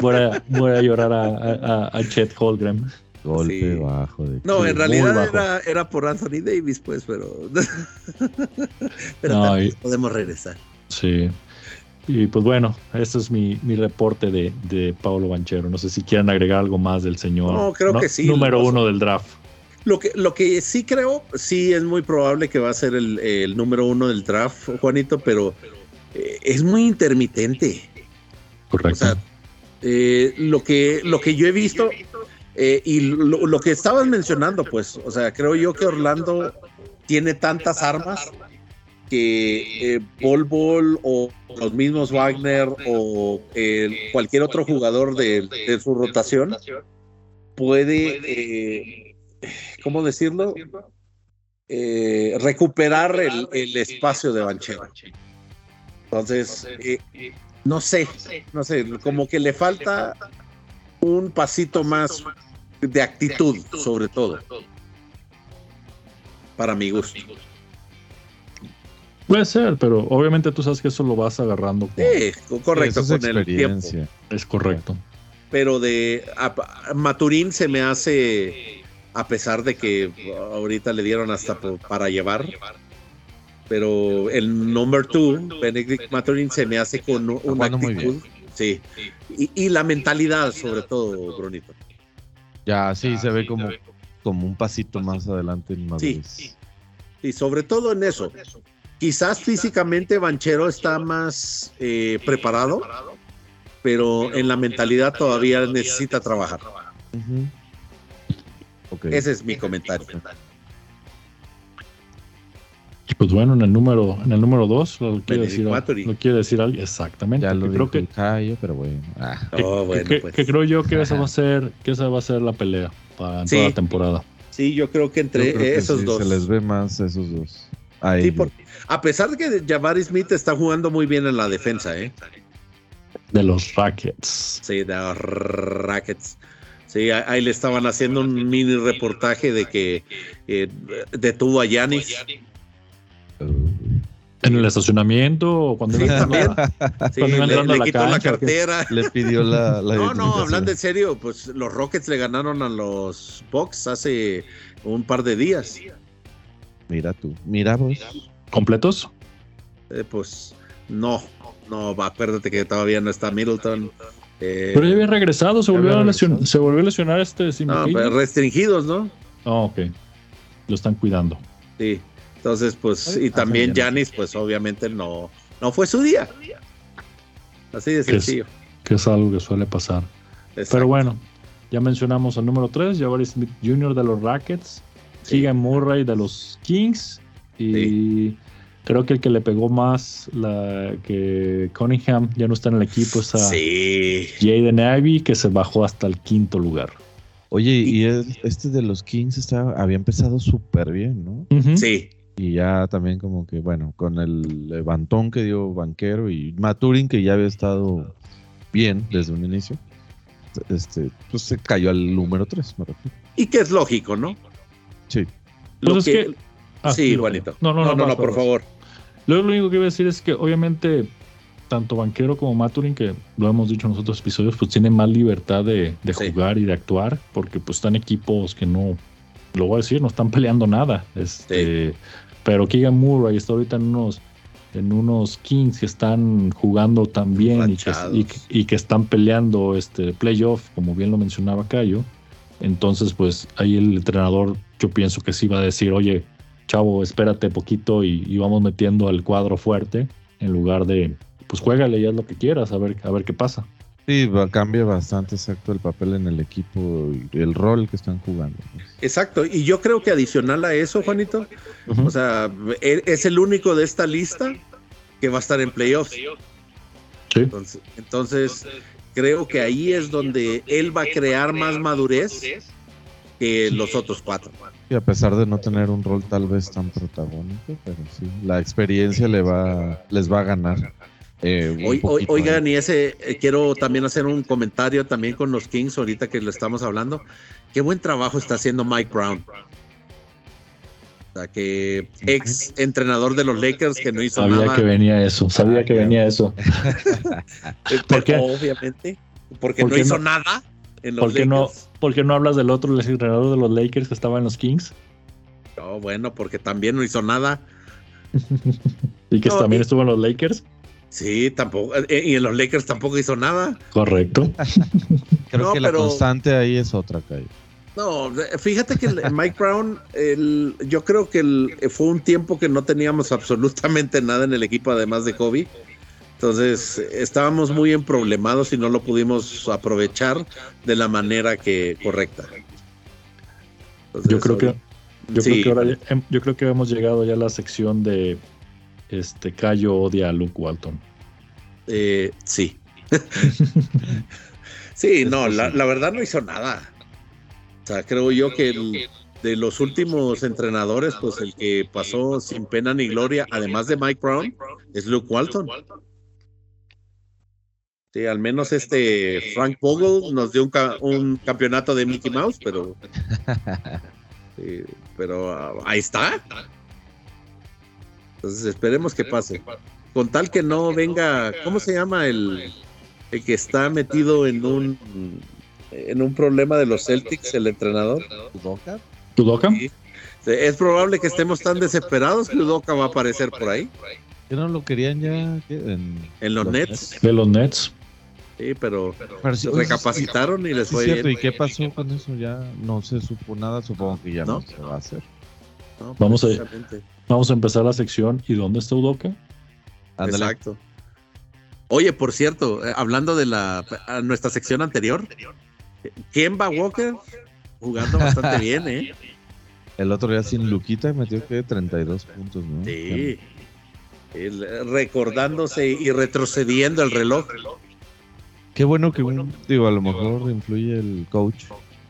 Voy a, voy a llorar a, a, a Chet Holgren. Golpe bajo. De no, en realidad era, era, por Anthony Davis, pues, pero. pero no, y... podemos regresar. Sí. Y pues bueno, este es mi, mi reporte de, de Paulo Banchero. No sé si quieren agregar algo más del señor. No, creo que sí. Número uno del draft. Lo que, lo que sí creo, sí es muy probable que va a ser el, el número uno del draft, Juanito, pero eh, es muy intermitente. Correcto. O sea, eh, lo, que, lo que yo he visto eh, y lo, lo, que estabas mencionando, pues, o sea, creo yo que Orlando tiene tantas armas que Bol Bol o los mismos Wagner o cualquier otro jugador de, de su rotación puede, eh, ¿cómo decirlo? Eh, recuperar el, el, espacio de Banchero. Entonces, eh, no sé, no sé, como que le falta un pasito más de actitud, sobre todo, para mi gusto. Puede ser, pero obviamente tú sabes que eso lo vas agarrando. sí, correcto, con el tiempo. Es correcto. Pero de Maturín se me hace, a pesar de que ahorita le dieron hasta para llevar, pero el number two, Benedict Maturín, se me hace con una actitud. Sí. Y, y, la mentalidad, sobre todo, Brunito. Ya, sí, se ve como, como un pasito más adelante en Madrid. Sí. Y sobre todo en eso. Quizás físicamente Banchero está más eh, preparado, pero en la mentalidad todavía necesita trabajar. Uh -huh. Okay. Ese es mi comentario. Pues bueno, en el número, en el número dos, lo quiere decir, lo quiere decir alguien, exactamente. Ya lo que creo que, Cayo, pero bueno. Ah. Que, oh, bueno que, pues. que, creo yo que esa va a ser, que esa va a ser la pelea para sí. toda la temporada. Sí, yo creo que entre creo esos que sí, dos. Se les ve más esos dos. A sí, por, a pesar de que Jabari Smith está jugando muy bien en la defensa, ¿eh? De los Rackets. Sí, de los Rackets. Sí, ahí le estaban haciendo un mini reportaje de que eh, detuvo a Yanis. ¿En el estacionamiento o cuando sí, iba entrando, a, sí, cuando le, le la, quitó cancha, la cartera? Le pidió la, la No, no, hablando en serio, pues los Rockets le ganaron a los Bucks hace un par de días. Mira tú, mira vos. ¿Completos? Eh, pues no, no, acuérdate que todavía no está Middleton. Eh, pero ya había regresado, se volvió, a lesionar, se volvió a lesionar este no, restringidos, ¿no? Oh, ok. Lo están cuidando. Sí. Entonces, pues, y también Janis, pues obviamente no, no fue su día. Así de sencillo. Que es, que es algo que suele pasar. Exacto. Pero bueno, ya mencionamos al número 3, Jabari Smith Jr. de los Rackets, sí. Keegan Murray de los Kings y sí. Creo que el que le pegó más la que Cunningham ya no está en el equipo es a sí. Jaden Ivey que se bajó hasta el quinto lugar. Oye, y, y este de los Kings estaba, había empezado súper bien, ¿no? Uh -huh. Sí. Y ya también como que, bueno, con el levantón que dio Banquero y Maturin, que ya había estado bien desde un inicio, este, pues se cayó al número 3, me refiero. Y que es lógico, ¿no? Sí. Lo pues que, es que... Ah, sí, Juanito. No, no, no, no, no, no por favor. Lo, lo único que iba a decir es que obviamente tanto Banquero como Maturin, que lo hemos dicho en los otros episodios, pues tienen más libertad de, de sí. jugar y de actuar, porque pues están equipos que no, lo voy a decir, no están peleando nada. Este, sí. Pero Keegan Murray está ahorita en unos, en unos Kings que están jugando tan bien y que, y, y que, están peleando este playoff, como bien lo mencionaba Cayo. Entonces, pues ahí el entrenador, yo pienso que sí va a decir, oye, chavo, espérate poquito y, y vamos metiendo al cuadro fuerte en lugar de, pues juégale ya lo que quieras, a ver, a ver qué pasa. Sí, va, cambia bastante exacto el papel en el equipo y el rol que están jugando. Exacto, y yo creo que adicional a eso, Juanito, uh -huh. o sea, él es el único de esta lista que va a estar en playoffs. Sí. Entonces, entonces, creo que ahí es donde él va a crear más madurez que los otros cuatro. Y a pesar de no tener un rol tal vez tan protagónico, pero sí, la experiencia le va, les va a ganar. Eh, Hoy, oigan, y ese eh, quiero también hacer un comentario también con los Kings ahorita que lo estamos hablando. Qué buen trabajo está haciendo Mike Brown. O sea, que ex entrenador de los Lakers que no hizo Sabía nada. que venía eso, sabía que venía eso. ¿Por qué? Obviamente. Porque ¿Por no qué hizo no? nada en los ¿Por qué no, Lakers. Por qué no hablas del otro el entrenador de los Lakers que estaba en los Kings? No, bueno, porque también no hizo nada. Y que No, también y- estuvo en los Lakers. Sí, tampoco. eh, y en los Lakers tampoco hizo nada. Correcto. Creo No, que la pero- constante ahí es otra, Cayo. No, fíjate que el- Mike Brown, el- yo creo que el- fue un tiempo que no teníamos absolutamente nada en el equipo, además de Kobe. Entonces, estábamos muy emproblemados y no lo pudimos aprovechar de la manera que correcta. Entonces, Yo creo que, yo sí, creo que ahora ya- em- yo creo que hemos llegado ya a la sección de este Cayo odia a Luke Walton. eh, sí. sí, no, la, la verdad no hizo nada. O sea, creo yo que el- de los últimos entrenadores, pues el que pasó sin pena ni gloria, además de Mike Brown, es Luke Walton. Sí, al menos este Frank Vogel nos dio un, ca- un campeonato de Mickey Mouse, pero. sí, pero ah, ahí está. Entonces esperemos que pase. Con tal que no venga. ¿Cómo se llama el, el que está metido en un en un problema de los Celtics, el entrenador? ¿Udoka? ¿Tudoka? Sí. Es probable que estemos tan desesperados que Udoka va a aparecer por ahí, ¿Que no lo querían ya en los Nets. De los Nets. Sí, pero Pero sí, recapacitaron y les Sí, fue cierto. bien. ¿Y qué pasó con eso? Ya no se supo nada. Supongo que ya no, ¿No? se va a hacer. No, Vamos a-. Vamos a empezar la sección. ¿Y dónde está Udoka? Ándale. Exacto. Oye, por cierto, eh, hablando de la a nuestra sección anterior, Kemba Walker jugando bastante bien, ¿eh? El otro día sin Luquita metió que 32 puntos, ¿no? Sí. El- eh, recordándose y retrocediendo el reloj. Qué bueno que un, digo, a lo mejor influye el coach,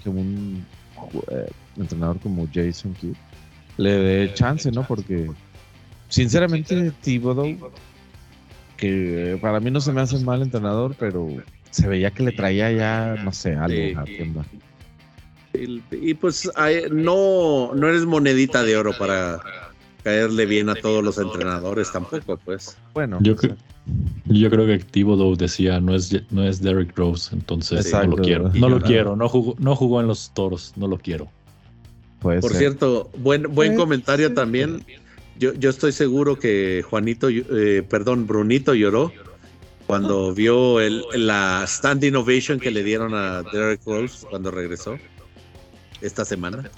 que un eh, entrenador como Jason Kidd le dé chance, ¿no? Porque sinceramente Thibodeau, que para mí no se me hace mal entrenador, pero se veía que le traía ya, no sé, algo a Kemba. Y, pues no, no eres monedita de oro para caerle bien a todos los entrenadores tampoco, pues. Bueno, Yo, cre- yo creo que Thibodeau decía no es, no es Derrick Rose, entonces Exacto, no lo quiero. No lo quiero, no jugó, no jugó en los toros, no lo quiero. puede Por ser. cierto, buen, buen comentario también. Yo, yo estoy seguro que Juanito, eh, perdón, Brunito lloró cuando vio el, la standing ovation que le dieron a Derek Rose cuando regresó esta semana.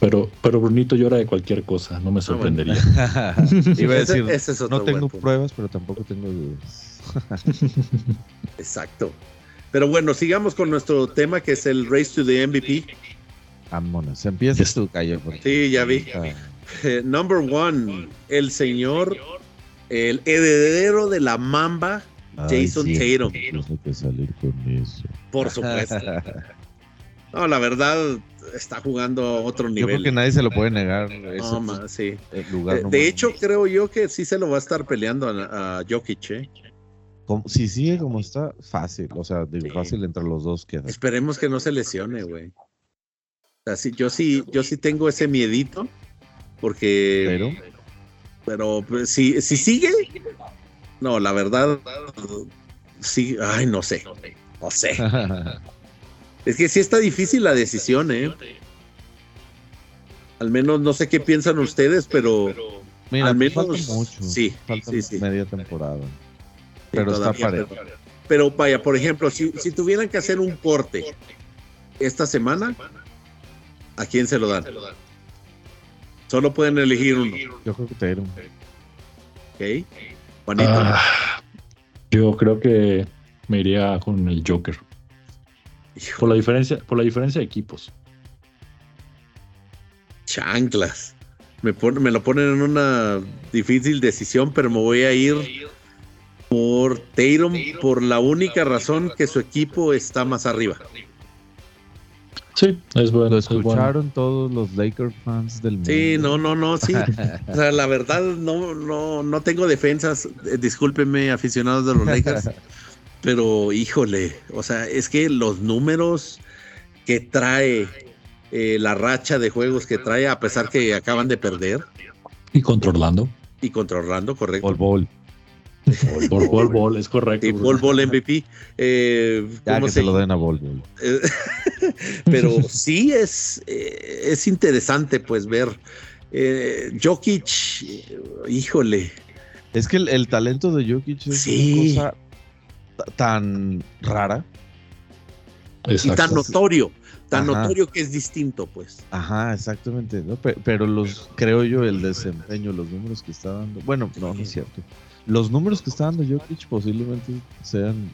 Pero, pero Brunito llora de cualquier cosa, Ah, no me sorprendería. Iba a Ese- decir, ese es otro no tengo punto. pruebas, pero tampoco tengo dudas. Exacto. Pero bueno, sigamos con nuestro tema que es el Race to the MVP. Vámonos, empieza Yes. tú, Cayo. porque- Sí, ya vi. Ah, Eh, number one, el señor, el heredero de la mamba, ay, Jason sí, Tatum. Tengo que salir con eso. por supuesto. No, la verdad, está jugando a otro Yo nivel. creo que nadie se lo puede negar. No, ma, sí. lugar Eh, De hecho, creo yo que sí se lo va a estar peleando a, a Jokic. ¿eh? Como- si sigue como está, fácil. O sea, digo, Sí. fácil entre los dos queda. Esperemos que no se lesione, güey. O sea, sí, yo sí, yo sí tengo ese miedito, porque, Pero pero pues, si, si sigue, no, la verdad, sí, ay, no sé, no sé. Es que sí está difícil la decisión, ¿eh? Al menos no sé qué piensan ustedes, pero mira, al menos falta mucho. sí, falta sí, sí. media temporada. Pero está parejo. pero, pero vaya, por ejemplo, si, si tuvieran que hacer un corte esta semana, ¿a quién se lo dan? Solo pueden elegir uno, Yo creo que Tatum. ¿ok? Juanito, Ah, yo creo que me iría con el Joker. Hijo, Por la diferencia, por la diferencia de equipos. chanclas. Me, pon- me lo ponen en una difícil decisión, pero me voy a ir por Tatum por la única razón que su equipo está más arriba. Sí, es bueno. Lo es bueno. escucharon todos los Lakers fans del mundo. Sí, no, no, no, sí. O sea, la verdad, no, no, no tengo defensas. Eh, discúlpenme, aficionados de los Lakers. pero, híjole, o sea, es que los números que trae eh, la racha de juegos que trae, a pesar que acaban de perder. Y controlando. Y controlando, correcto. Bol. Por Bol Bol, es correcto. Y Bol Bol MVP. Eh, Ya ¿cómo que se- se lo den a. Eh, Pero sí es, eh, es interesante pues ver eh, Jokic, híjole, Es que el, el talento de Jokic es Sí. una cosa tan rara. y Exacto. tan notorio, tan Ajá. notorio que es distinto pues. Ajá, exactamente. ¿no? Pe- Pero, los, creo yo, el desempeño, los números que está dando. Bueno, no, no es cierto. Los números que está dando Jokic posiblemente sean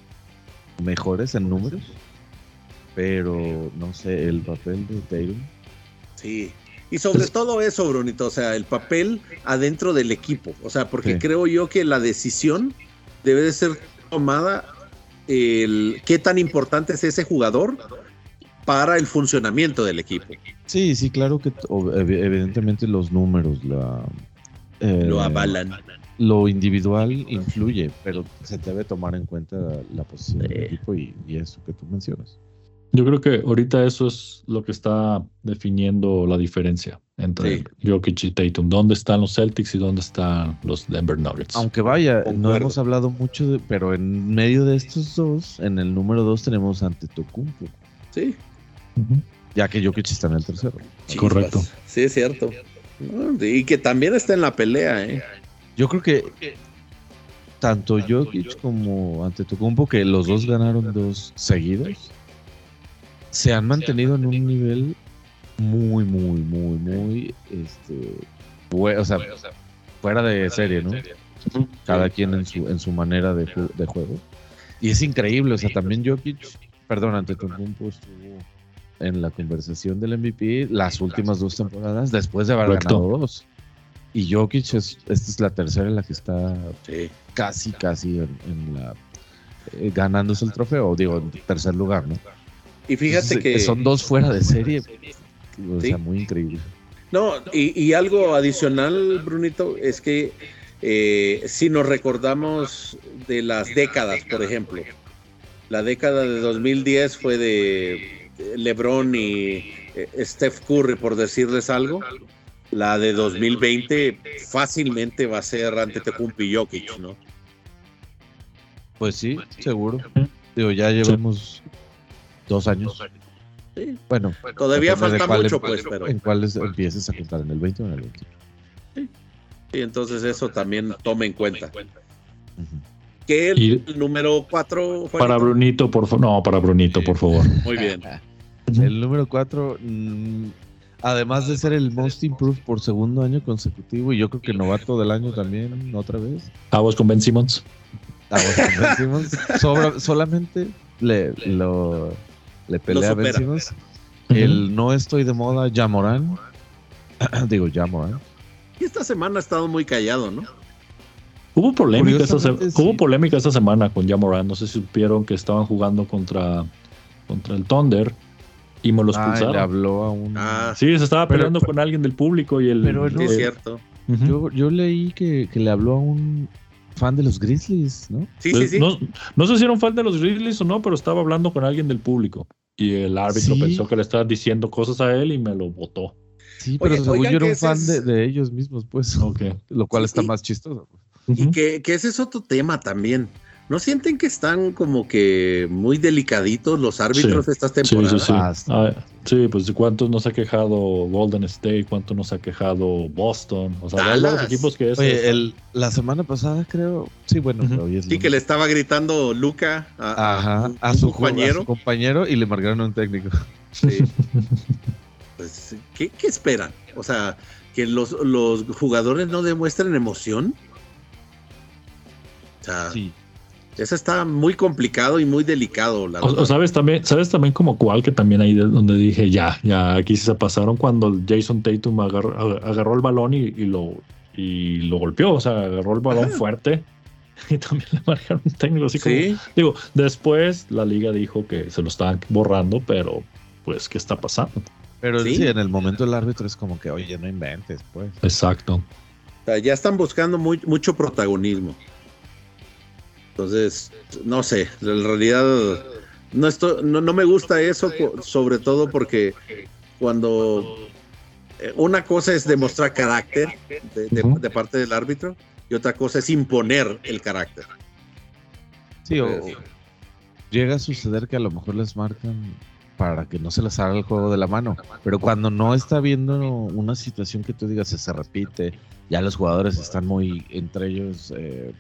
mejores en números. Pero no sé, el papel de Tatum. Sí. Y sobre Es- todo eso, Brunito, o sea, el papel adentro del equipo. O sea, porque Sí. creo yo que la decisión debe de ser tomada el qué tan importante es ese jugador para el funcionamiento del equipo. Sí, sí, claro que evidentemente los números, la, eh, Lo avalan. lo individual influye, pero se debe tomar en cuenta la posición del equipo y, y eso que tú mencionas. Yo creo que ahorita eso es lo que está definiendo la diferencia entre Sí. Jokic y Tatum. ¿Dónde están los Celtics y dónde están los Denver Nuggets? Aunque vaya, no hemos hablado mucho, de, pero en medio de estos dos, en el número dos tenemos ante Tocumpo, Sí. Ya que Jokic está en el tercero. Correcto. Sí, es cierto. Y que también está en la pelea, ¿eh? Yo creo que tanto Jokic como ante Tocumpo, que los dos ganaron dos seguidos, se han mantenido en un nivel muy, muy, muy, muy, este, o sea, fuera de serie, ¿no? Cada quien en su, en su manera de, ju- de juego. Y es increíble, o sea, también Jokic, perdón, ante Tocumpo estuvo en la conversación del MVP las últimas dos temporadas después de haber Correcto. ganado dos. Y Jokic, es, esta es la tercera en la que está Sí. casi, casi en, en la eh, ganándose el trofeo, digo, en tercer lugar, ¿no? Y fíjate Entonces, que. son dos fuera de serie, o Sí. sea, muy increíble. No, y, y algo adicional, Brunito, es que eh, si nos recordamos de las décadas, por ejemplo, la década de 2010 fue de LeBron y eh, Steph Curry, por decirles algo. La de 2020 fácilmente va a ser ante Tecumpi Jokic, ¿no? Pues sí, seguro. Digo, ya llevamos dos años. Sí. Bueno, Todavía falta cuál mucho, em- pues, pero en cuáles empieces a contar, en el 20 o en el 20. sí, entonces eso también tome en cuenta. Que el, Y- el número 4 Para Brunito, por favor. No, para Brunito, por favor. Muy bien. El número 4, además de ser el Most Improved por segundo año consecutivo, y yo creo que novato del año también, otra vez. Aguas con Ben Simmons. Ah, bueno, Ben Simmons, sobra- solamente le, lo, le pelea a Ben. Simmons. El no estoy de moda, Jamoran. Digo, Jamoran. Y esta semana ha estado muy callado, ¿no? Hubo polémica, esta se- Curiosamente, sí. hubo polémica esta semana con Jamoran. No sé si supieron que estaban jugando contra, contra el Thunder y me los Ah, y le expulsaron. habló a un. Ah, Sí, se estaba Pero- peleando con alguien del público y el. Pero sí, es cierto. yo, yo leí que, que le habló a un fan de los Grizzlies, ¿no? Sí, sí, sí. No, no sé si era un fan de los Grizzlies o no, pero estaba hablando con alguien del público. Y el árbitro Sí. pensó que le estaba diciendo cosas a él y me lo votó. Sí, pero Oye, según oigan yo era un fan es- de, de ellos mismos, pues. Ok. Lo cual Sí, está y- más chistoso. Y Ujú. que, que ese es otro tema también. ¿No sienten que están como que muy delicaditos los árbitros Sí. estas Sí, sí, temporadas? sí. Bastante. Ah, sí, pues de cuántos nos ha quejado Golden State, cuánto nos ha quejado Boston. O sea, varios equipos que es. Oye, el, la semana pasada creo. Sí, bueno, hoy es Sí, que le estaba gritando Luca a, Ajá, un- a un su, a compañero. su compañero y le marcaron a un técnico. Sí. Pues, ¿qué, qué esperan? O sea, que los, los jugadores no demuestren emoción. O sea, Sí. Eso está muy complicado y muy delicado. La O, o sabes también, sabes también como cuál que también ahí de donde dije ya, ya aquí sí se pasaron cuando Jason Tatum agarró, ag- agarró el balón y, y lo y lo golpeó, o sea, agarró el balón Ajá. fuerte y también le marcaron un técnico así como sí, digo, después la liga dijo que se lo estaban borrando, pero pues qué está pasando. Pero Sí. sí. en el momento el árbitro es como que, oye, no inventes, pues. Exacto. o sea, ya están buscando muy- mucho protagonismo. Entonces, no sé, en realidad no, esto, no, no me gusta eso, sobre todo porque cuando eh, una cosa es demostrar carácter de, de- parte del árbitro y otra cosa es imponer el carácter. Sí, o llega a suceder que a lo mejor les marcan para que no se les haga el juego de la mano. Pero cuando no está viendo una situación que tú digas se, se repite, ya los jugadores están muy entre ellos eh,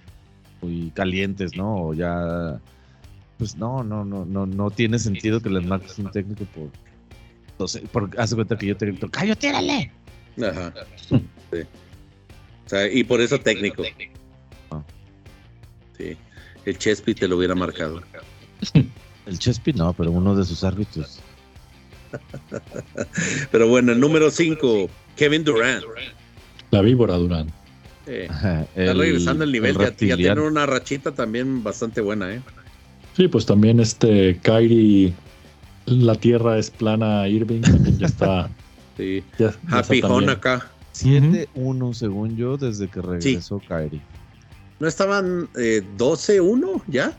muy calientes, ¿no? O ya pues no, no, no, no, no tiene sentido que les marques un técnico por no sé, por hace cuenta que yo te grito, ¡Cayo, tírale! Ajá. Sí. O sea, y por eso técnico. Ah. Sí. El Chespi te lo hubiera marcado. El Chespi no, pero uno de sus árbitros. Pero bueno, el número 5, Kevin Durant. La víbora Durán. Eh, Ajá, está regresando el nivel. ya, ya tiene una rachita también bastante buena, ¿eh? Sí, pues también este Kyrie, la tierra es plana Irving, también ya está. Sí. ya- ya Happy está acá. 7-1 según yo desde que regresó Kyrie. ¿No estaban eh, 12-1 ya?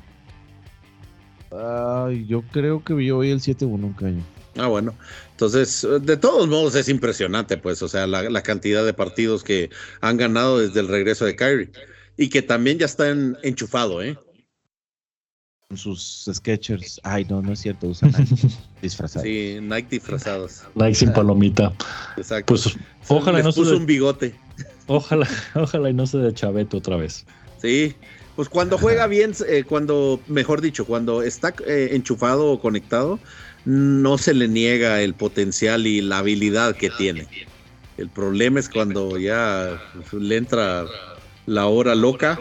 Ay, yo creo que vi hoy el 7-1 Cayo. Ah, bueno. Entonces, de todos modos es impresionante, pues, o sea, la, la cantidad de partidos que han ganado desde el regreso de Kyrie. Y que también ya están enchufado, ¿eh? Con sus Sketchers. Ay, no, no es cierto, usan Nike disfrazados. Sí, Nike disfrazados. Nike sin palomita. Exacto. Pues ojalá Les no se puso de- un bigote. ojalá, ojalá y no se de Chaveto otra vez. Sí. Pues cuando juega bien, eh, cuando, mejor dicho, cuando está eh, enchufado o conectado, no se le niega el potencial y la habilidad que tiene. El problema es cuando ya le entra la hora loca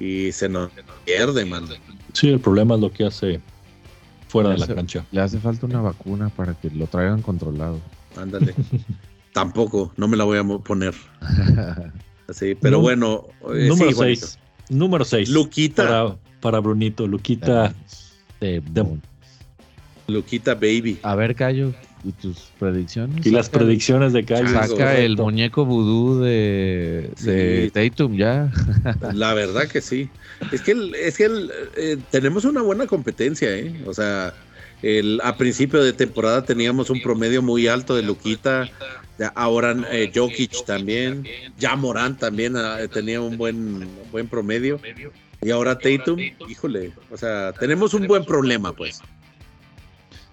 y se nos pierde, man. Sí, el problema es lo que hace fuera de la cancha. Le hace falta una vacuna para que lo traigan controlado. Ándale. Tampoco, no me la voy a poner. Sí, pero bueno. eh, Número sí, Juanito. 6. Número 6. Luquita. Para, para Brunito. Luquita. De- De- Luquita Baby. A ver, Cayo, ¿y tus predicciones? Y las Saca- predicciones de Calle. Saca el muñeco vudú de, de Sí. Tatum ya. La verdad que sí. Es que, el- es que el, eh, tenemos una buena competencia, ¿eh? O sea, el, a principio de temporada teníamos un promedio muy alto de Luquita. Ahora eh, Jokic también. Ya Morán también ah, tenía un buen, buen promedio. Y ahora Tatum, híjole. O sea, tenemos un buen problema, pues.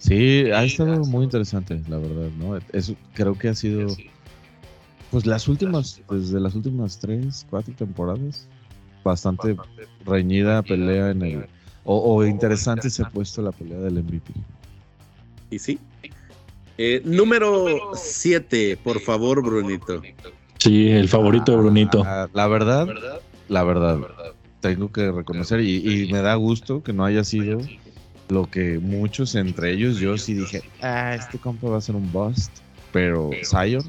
Sí, ha estado muy interesante, la verdad, ¿no? Eso creo que ha sido, pues las últimas, desde las últimas tres, cuatro temporadas, bastante reñida pelea en el, o, o interesante se ha puesto la pelea del MVP. Y sí. Eh, número 7, por favor, Brunito. Sí, el favorito de Brunito. Ah, la verdad, la verdad, tengo que reconocer y, y me da gusto que no haya sido lo que muchos, entre ellos yo sí dije, ah, este compa va a ser un bust, pero Zion,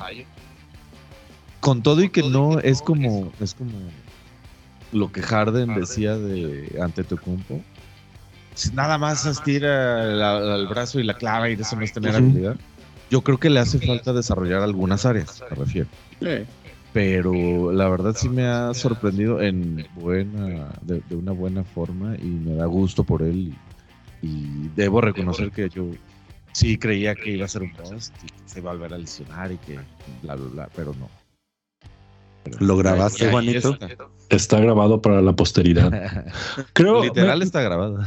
con todo y que no es como, es como lo que Harden decía de ante tu compo, si nada más. estira el brazo y la clava y eso no es tener habilidad. Yo creo que le hace falta desarrollar algunas áreas, me refiero. Pero la verdad sí me ha sorprendido en buena, de, de una buena forma y me da gusto por él y, debo reconocer que yo sí creía que iba a ser un post y que se iba a volver a lesionar y que bla bla bla, pero no. Pero ¿Lo grabaste, Juanito? está. Está grabado para la posteridad. Creo. Literal me- está grabado.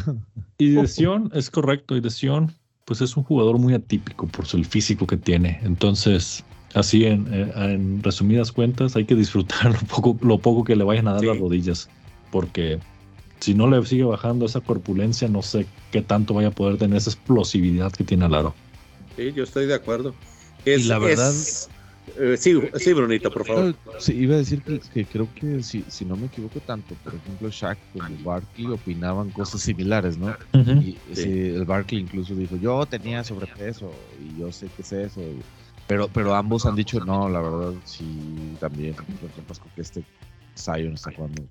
Y de Sion es correcto. Y de Sion, pues es un jugador muy atípico por su- el físico que tiene. Entonces, así en, eh, en resumidas cuentas, hay que disfrutar lo poco, lo poco que le vayan a dar Sí. las rodillas. Porque si no le sigue bajando esa corpulencia, no sé qué tanto vaya a poder tener esa explosividad que tiene al aro. Sí, yo estoy de acuerdo. Es, Y la verdad- es- eh, sí, sí, Brunito, por favor. Sí, iba a decir que, que creo que si, si no me equivoco tanto, por ejemplo, Shaq como Barkley opinaban cosas similares, ¿no? Y Sí. sí, el Barkley incluso dijo, yo tenía sobrepeso y yo sé qué es eso. Pero, pero ambos han dicho, no, la verdad, sí, también. Lo que pasa es que este Zion está jugando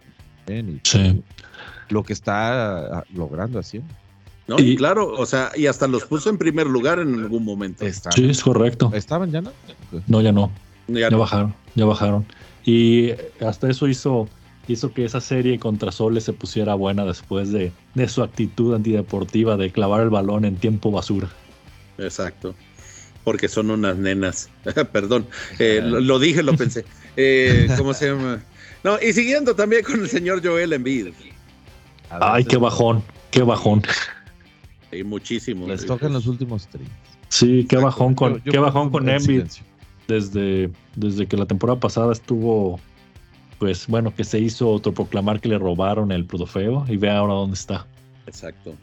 bien y Sí. lo que está ah, logrando haciendo. ¿no? y- claro, o sea, y hasta los puso en primer lugar en algún momento. Sí, es correcto. ¿Estaban ya, no? No, ya no. Ya Ya no. bajaron, ya bajaron. Y hasta eso hizo, hizo que esa serie contra Soles se pusiera buena después de, de su actitud antideportiva de clavar el balón en tiempo basura. Exacto. porque son unas nenas. Perdón, eh, lo, lo, dije, lo pensé. Eh, ¿Cómo se llama? No, y siguiendo también con el señor Joel Embiid. Ay, qué bajón, qué bajón. Sí, muchísimo. Les tocan los últimos tres. Sí, qué bajón con, qué bajón con Embiid. Desde, desde que la temporada pasada estuvo, pues bueno, que se hizo otro proclamar que le robaron el trofeo y ve ahora dónde está. Exacto.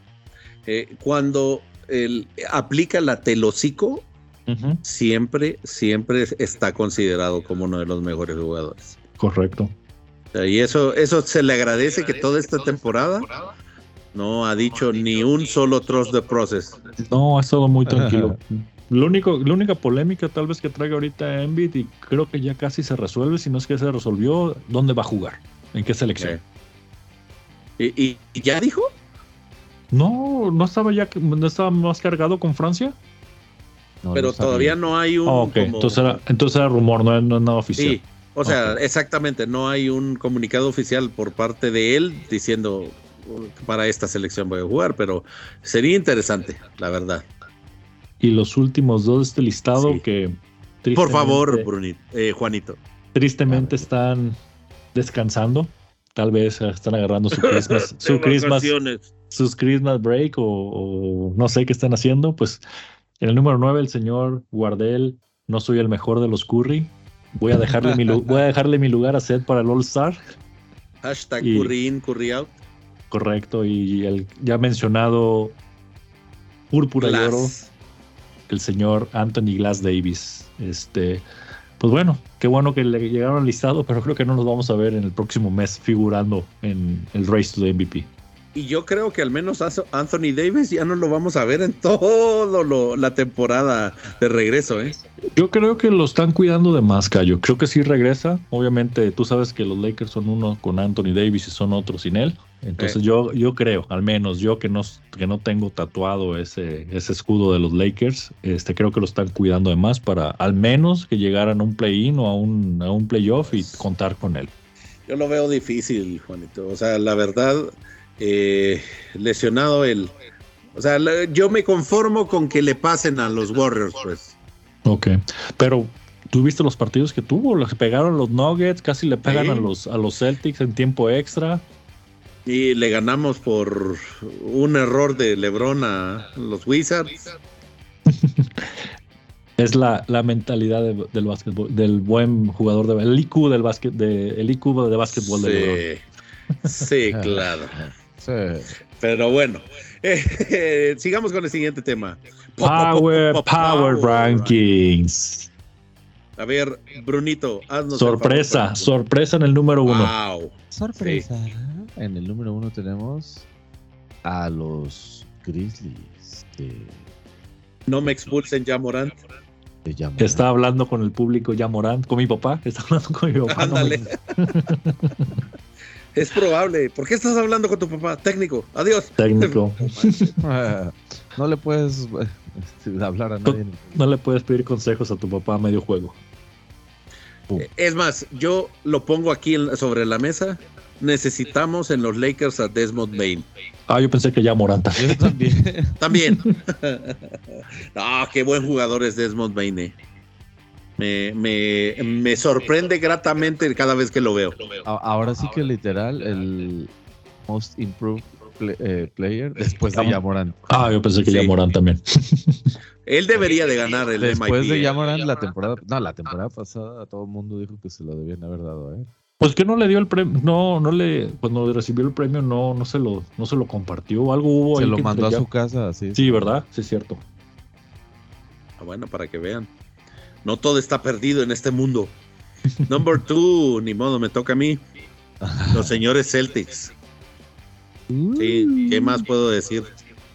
Eh, cuando él aplica la telocico, uh -huh. siempre, siempre está considerado como uno de los mejores jugadores. Correcto. Y eso, eso se le agradece que toda esta temporada no ha dicho ni un solo trust de process. No, ha estado muy tranquilo. Lo único, la única polémica tal vez que traiga ahorita Embiid y creo que ya casi se resuelve, si no es que se resolvió, ¿dónde va a jugar? ¿En qué selección? ¿Y, y, y ya dijo? No, no estaba ya no estaba más cargado con Francia. No, Pero no todavía no hay un. Oh, okay. como... entonces, era, entonces era rumor, no, no es nada oficial. Sí, o sea, okay. exactamente, no hay un comunicado oficial por parte de él diciendo para esta selección voy a jugar, pero sería interesante, la verdad. Y los últimos dos de este listado sí. que. Por favor, Brunit, eh, Juanito. Tristemente están descansando. Tal vez están agarrando su Christmas, su Christmas, sus Christmas break o, o, no sé qué están haciendo. Pues en el número 9, el señor Guardel, no soy el mejor de los Curry. Voy a dejarle, mi, voy a dejarle mi lugar a Seth para el All Star. Hashtag y, Curry in, Curry out. Correcto, y el ya mencionado Púrpura Glass. y Oro, el señor Anthony Glass Davis. Este, pues bueno, qué bueno que le llegaron al listado, pero creo que no nos vamos a ver en el próximo mes figurando en el Race to the MVP. Y yo creo que al menos Anthony Davis ya no lo vamos a ver en todo lo, la temporada de regreso, ¿eh? Yo creo que lo están cuidando de más, Cayo. Creo que sí regresa. Obviamente, tú sabes que los Lakers son uno con Anthony Davis y son otros sin él. Entonces eh. yo, yo creo, al menos yo que no, que no tengo tatuado ese, ese escudo de los Lakers, este, creo que lo están cuidando de más para al menos que llegaran a un play-in o a un, a un playoff y contar con él. Yo lo veo difícil, Juanito. O sea, la verdad, eh, lesionado él. O sea, yo me conformo con que le pasen a los Warriors, pues. Ok, pero ¿tú viste los partidos que tuvo? Los pegaron los Nuggets, casi le pegan ¿Sí? a, los, a los Celtics en tiempo extra. Y le ganamos por un error de LeBron a los Wizards. es la, la mentalidad de, del básquetbol, del buen jugador, de, el IQ del básquet, de, el IQ de básquetbol sí, de LeBron. Sí, claro. Sí. Pero bueno, eh, eh, sigamos con el siguiente tema. Power, power, power Rankings. A ver, Brunito, haznos Sorpresa, favor, sorpresa en el número uno. Wow. Sorpresa. Sí. En el número uno tenemos a los Grizzlies. De... No me expulsen ya Morant. Está hablando con el público ya Morant, con mi papá. Está hablando con mi papá. Ándale. No me... Es probable. ¿Por qué estás hablando con tu papá? Técnico. Adiós. Técnico. no le puedes este, hablar a nadie. No, no, le puedes pedir consejos a tu papá a medio juego. Pum. Es más, yo lo pongo aquí sobre la mesa. Necesitamos en los Lakers a Desmond Bain. Ah, yo pensé que ya Moranta. Yo también. también. no, qué buen jugador es Desmond Bain. Eh. Me, me, me, sorprende gratamente cada vez que lo veo. Ahora sí que literal, el most improved play, eh, player después de Yamorant. Ah, yo pensé que sí. Yamorant también. Él debería de ganar el Después MIP. de Yamorant la temporada, no, la temporada pasada todo el mundo dijo que se lo debían haber dado a él. Pues que no le dio el premio, no, no le, cuando recibió el premio no, no se lo, no se lo compartió, algo hubo Se ahí lo que mandó a ya... su casa, sí. Sí, ¿verdad? Sí, es cierto. Ah, bueno, para que vean. No todo está perdido en este mundo. Number two, ni modo, me toca a mí. Los señores Celtics. Sí, ¿qué más puedo decir?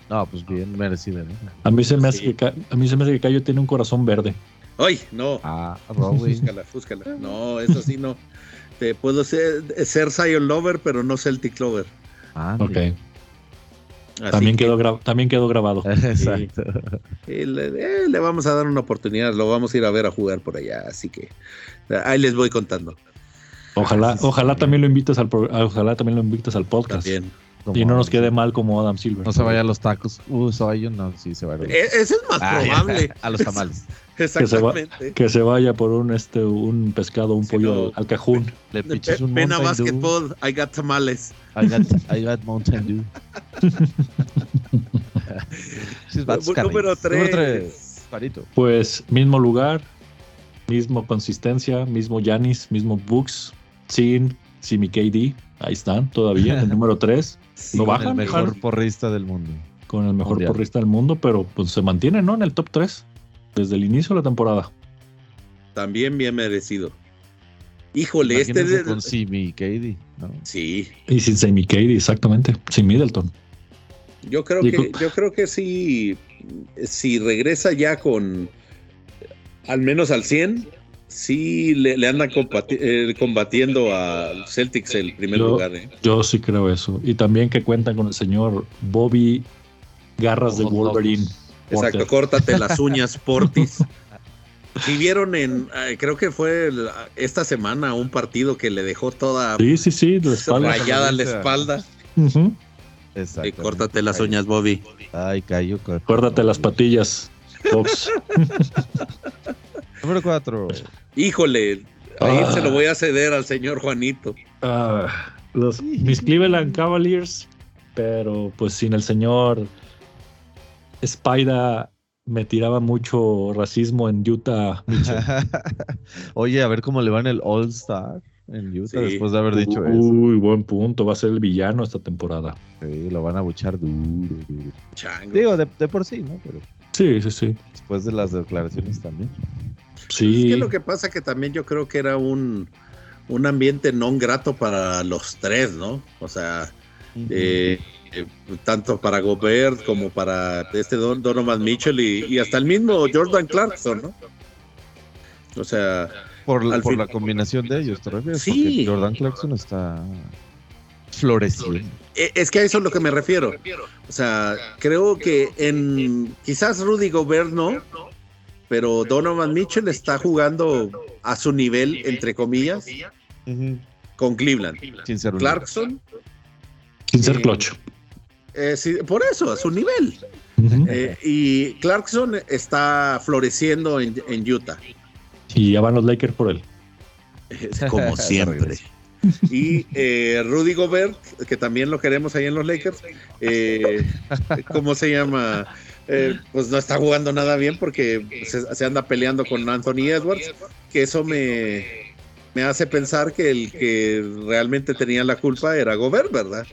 No, pues bien merecido. ¿no? A mí se me hace sí. que a mí se me hace que Cayo tiene un corazón verde. Ay, no. Ah, fúscala, fúscala. No, eso sí no. Te puedo ser, ser Zion Lover, pero no Celtic Lover. Ah, ok. Así también, que, quedó también quedó grabado. Exacto. Le, eh, le, vamos a dar una oportunidad, lo vamos a ir a ver a jugar por allá, así que ahí les voy contando. Ojalá, ojalá también lo invites al ojalá también lo invites al podcast. También. Y no nos quede mal como Adam Silver. No se vaya a los tacos. Uh, soy no, sí se va a ir. E- Ese es más Ah, probable. a los tamales. Exactamente. Que se vaya por un este un pescado, un Sí, pollo no. al, cajún. Le pichas un Pena. Basketball, I got tamales. I got, I got Mountain Dew. Número carrillos. Número 3. tres, Parito. Pues mismo lugar, mismo consistencia, mismo Yanis, mismo Books, sin Simi KD. Ahí están todavía en el número 3 No Con bajan, el mejor porrista del mundo. con el mejor Mundial. porrista del mundo, pero pues se mantiene, ¿no? En el top 3 desde el inicio de la temporada. También bien merecido. Híjole, este de- con Simi y Katie, ¿no? Sí, Y sin Simi KD, exactamente. Sin Middleton. yo creo Y que yo creo que sí si regresa ya con al menos al 100, sí le, le andan combati- eh, combatiendo a Celtics el primer Yo- lugar. ¿eh? Yo sí creo eso. Y también que cuentan con el señor Bobby Garras de Wolverine. locos. Porter. Exacto, córtate las uñas, Portis. Si vieron en, eh, creo que fue el- esta semana un partido que le dejó toda Sí, sí, sí, de la espalda. rayada la espalda. Eh, Exacto. córtate las uñas, Bobby. Ay, cayó. Acuérdate las patillas, Fox. Número 4. Híjole, ahí Ah. se lo voy a ceder al señor Juanito. Ah, los, mis Cleveland Cavaliers, pero pues sin el señor Spider me tiraba mucho racismo en Utah. Oye, a ver cómo le va en el All Star en Utah Sí. después de haber dicho eso. Uy, buen punto. Va a ser el villano esta temporada. Sí, lo van a buchar duro, duro. Chango. Digo, de, de por sí, ¿no? Pero Sí, sí, sí. después de las declaraciones también. Sí. Es que lo que pasa que también yo creo que era un, un ambiente no grato para los tres, ¿no? O sea, eh, eh, tanto para Gobert como para este Don- Donovan Mitchell y, y hasta el mismo Jordan Clarkson, ¿no? O sea, por la, al por fin- la combinación de ellos, ¿te refieres? Sí. Porque Jordan Clarkson está floreciendo. e- es que a eso es lo que me refiero. O sea, creo que en quizás Rudy Gobert no, pero Donovan Mitchell está jugando a su nivel, entre comillas, con Cleveland. Sin ser un Clarkson, Sin ser eh, clutch. Eh, sí, por eso, a su nivel. Eh, y Clarkson está floreciendo en, en Utah, Y ya van los Lakers por él. es como siempre. Y eh, Rudy Gobert, que también lo queremos ahí en los Lakers, eh, ¿cómo se llama? Eh, pues no está jugando nada bien porque se, se anda peleando con Anthony Edwards, que eso me, me hace pensar que el que realmente tenía la culpa era Gobert, ¿verdad?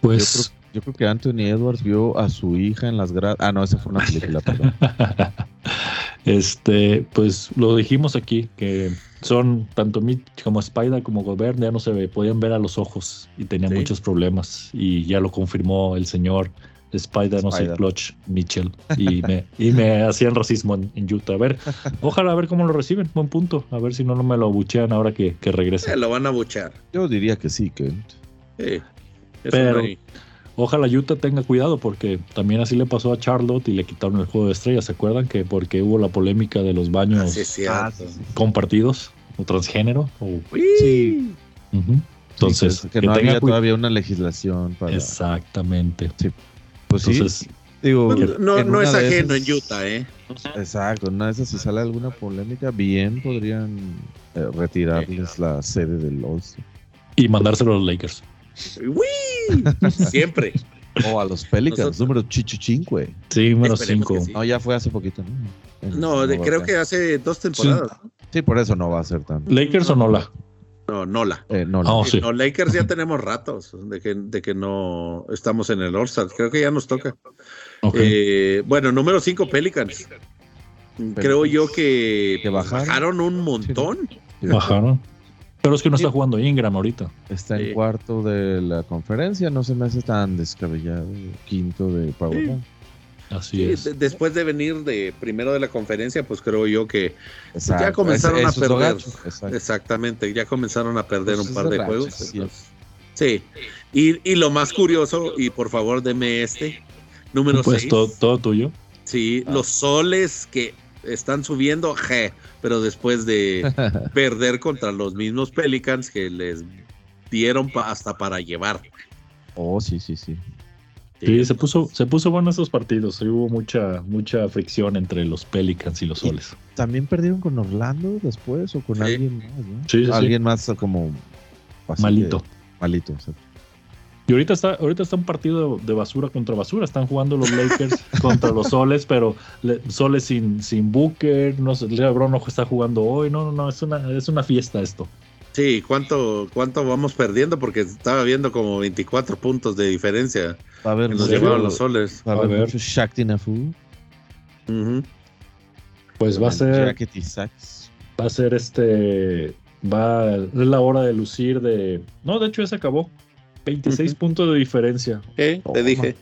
Pues yo creo que Anthony Edwards vio a su hija en las gradas. Ah, no, esa fue una película, perdón. este, pues lo dijimos aquí, que son tanto Mitch como Spider como Gobert ya no se ve, podían ver a los ojos y tenían Sí. muchos problemas. Y ya lo confirmó el señor Spider, no sé. Clutch Mitchell. Y me, y me hacían racismo en, en Utah. A ver, ojalá a ver cómo lo reciben, buen punto. A ver si no, no me lo abuchean ahora que, que regrese. Se lo van a buchar. Yo diría que sí, Kent. Sí. Eso Pero- Ojalá Utah tenga cuidado porque también así le pasó a Charlotte y le quitaron el juego de estrellas. ¿Se acuerdan que porque hubo la polémica de los baños. Ah, sí, sí. compartidos o transgénero? O. Sí. Ujú. Entonces, Sí, que, que no tenga había todavía una legislación para. Exactamente. Pues sí, Entonces, digo, Pues, no, es ajeno esas- en Utah, ¿eh? Exacto, una de esas si sale alguna polémica, bien podrían eh, retirarles la sede del All-Star. y mandárselo a los Lakers. ¡Uy! Siempre. O a los Pelicans, Nosotros- número chichichinque. Sí, número Esperemos 5. que sí. No, ya fue hace poquito, ¿no? No, de- creo que hace dos temporadas. Sí, por eso no va a ser tan. ¿Lakers o Nola? No, Nola. Eh, no, Ah, no. oh, sí. Lakers ya tenemos ratos de que, de que no estamos en el All-Star. Creo que ya nos toca. Ok. Eh, bueno, número 5, Pelicans. Creo yo que, Que bajaron. bajaron un montón. Bajaron. Pero es que no está jugando Ingram ahorita. Está Sí. en cuarto de la conferencia, no se me hace tan descabellado. Quinto de Power Sí. Así Sí, es. de- después de venir de primero de la conferencia, pues creo yo que Exacto, ya comenzaron a perder. Exactamente, ya comenzaron a perder Pues un par de gacho, juegos. sí. entonces, Sí, y, y lo más curioso, y por favor deme este, número Pues 6. todo, todo tuyo. Sí, Ah. los soles que están subiendo, je, pero después de perder contra los mismos Pelicans que les dieron pa- hasta para llevar. Oh, sí, sí, sí. Sí, se puso, se puso bueno esos partidos. Hubo mucha, mucha fricción entre los Pelicans y los Y- Soles. ¿También perdieron con Orlando después o con Sí. alguien más? ¿no? Sí, sí, sí. Alguien más como... Malito. de- malito, exacto. Y ahorita está, ahorita está un partido de basura contra basura. Están jugando los Lakers contra los Soles, pero le- Soles sin, sin Booker, no sé, LeBron no está jugando hoy. No, no, no, es una, es una fiesta esto. Sí, ¿cuánto, ¿cuánto vamos perdiendo? Porque estaba viendo como 24 puntos de diferencia Va a haber que nos llevaron los soles. Va a A haber ver. mucho Shaq Nafu. Ujú. Pues va a ser, va a ser este, va, es la hora de lucir de, no, de hecho ya se acabó. 26 Ujú. puntos de diferencia. Eh, Toma. Te dije.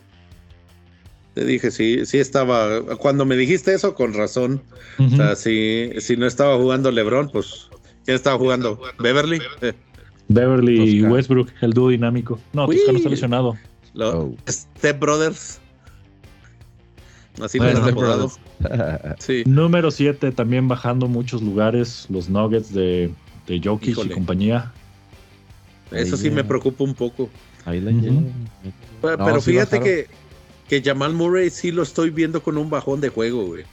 Te dije, sí, sí estaba. Cuando me dijiste eso, con razón. O sea, si, si no estaba jugando LeBron, pues. ¿Quién estaba jugando? ¿Beverly? Eh, Beverly y. Westbrook, el dúo dinámico. No, Uy. Toscano está lesionado. lo- Oh. Step Brothers. Así Bueno, lo han. Sí. Número 7, también bajando muchos lugares, los Nuggets de, de Jokic Híjole. y compañía. Eso sí me preocupa un poco. Ahí la. Pero, No, pero sí fíjate que, que Jamal Murray sí lo estoy viendo con un bajón de juego, güey.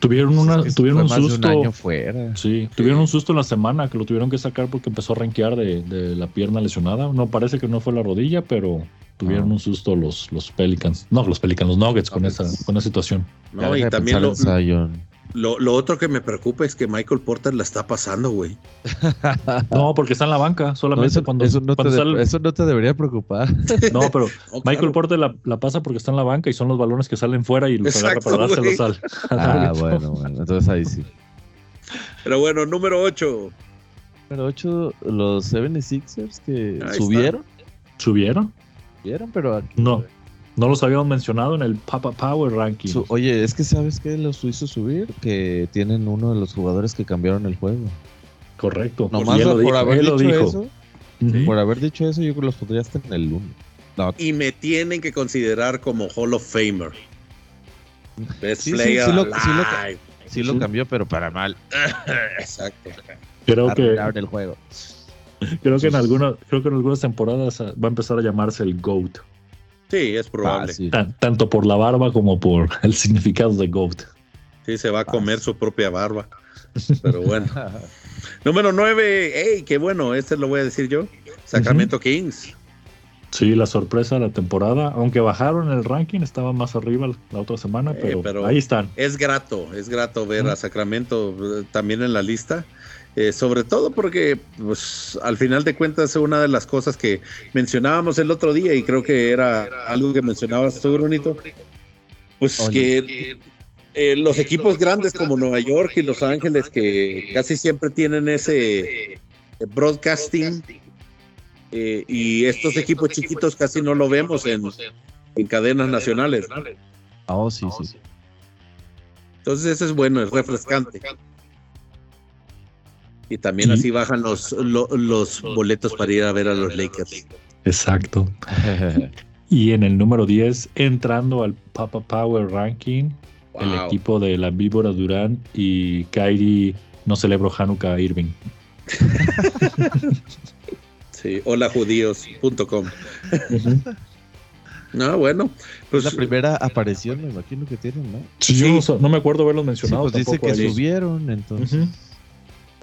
Tuvieron, una, tuvieron un susto. un año fuera. Sí, tuvieron un susto en la semana que lo tuvieron que sacar porque empezó a rankear de, de la pierna lesionada. No parece que no fue la rodilla, pero tuvieron Ah. un susto los, los Pelicans. No, los Pelicans, los Nuggets con esa, con esa situación. No, y también lo. Lo, lo otro que me preocupa es que Michael Porter la está pasando, güey. No, porque está en la banca, No, solamente eso, cuando, eso no te cuando de- sale- eso no te debería preocupar. No, pero No, Michael claro. Porter la, la pasa porque está en la banca y son los balones que salen fuera y los agarra Exacto, para dárselos al, Ah, bueno, bueno. Entonces ahí sí. Pero bueno, número 8. Pero 8, los 76ers que Ahí subieron, ¿Subieron? subieron, pero aquí- No. No los habíamos mencionado en el Papa Power Ranking. Su- oye, es que sabes que los hizo subir, que tienen uno de los jugadores que cambiaron el juego. Correcto. Nomás por dijo, haber dicho dijo. eso, por haber dicho eso, yo creo que los podría estar en el 1. No, Y me tienen que considerar como Hall of Famer. Best Sí, sí, player sí lo- sí lo- alive. sí lo cambió, pero para mal. Exacto. Creo que, el juego. creo que en alguna, creo que en algunas temporadas ah, va a empezar a llamarse el GOAT. Sí, es probable. Fácil. Tan- tanto por la barba como por el significado de GOAT. Sí, se va a comer su propia barba. Pero bueno. Número 9. ¡Ey! Qué bueno. Este lo voy a decir yo. Sacramento Kings. Sí, la sorpresa de la temporada, aunque bajaron el ranking, estaban más arriba la otra semana, Eh, pero, pero- ahí están. Es grato, es grato ver Ujú. a Sacramento eh, también en la lista. Eh, sobre todo porque, pues, al final de cuentas, una de las cosas que mencionábamos el otro día, y creo que era algo que mencionabas tú, Brunito, pues Oye. que eh, los equipos grandes como Nueva York y Los Ángeles, que casi siempre tienen ese broadcasting, eh, y estos equipos chiquitos casi no lo vemos en, en cadenas nacionales. Oh, sí, sí. Entonces eso es bueno, es refrescante. Y también así bajan los, lo- los boletos para ir a ver a los Lakers. Exacto. Y en el número 10, entrando al Papa Power Ranking, el equipo de la Víbora Durán y Kyrie no celebró Hanukkah Irving. Sí, holajudíos.com. No, bueno, Es pues la primera aparición, me imagino que tienen, ¿no? Sí, yo no, me acuerdo haberlos Sí, mencionado. pues dice que ahí. subieron, entonces.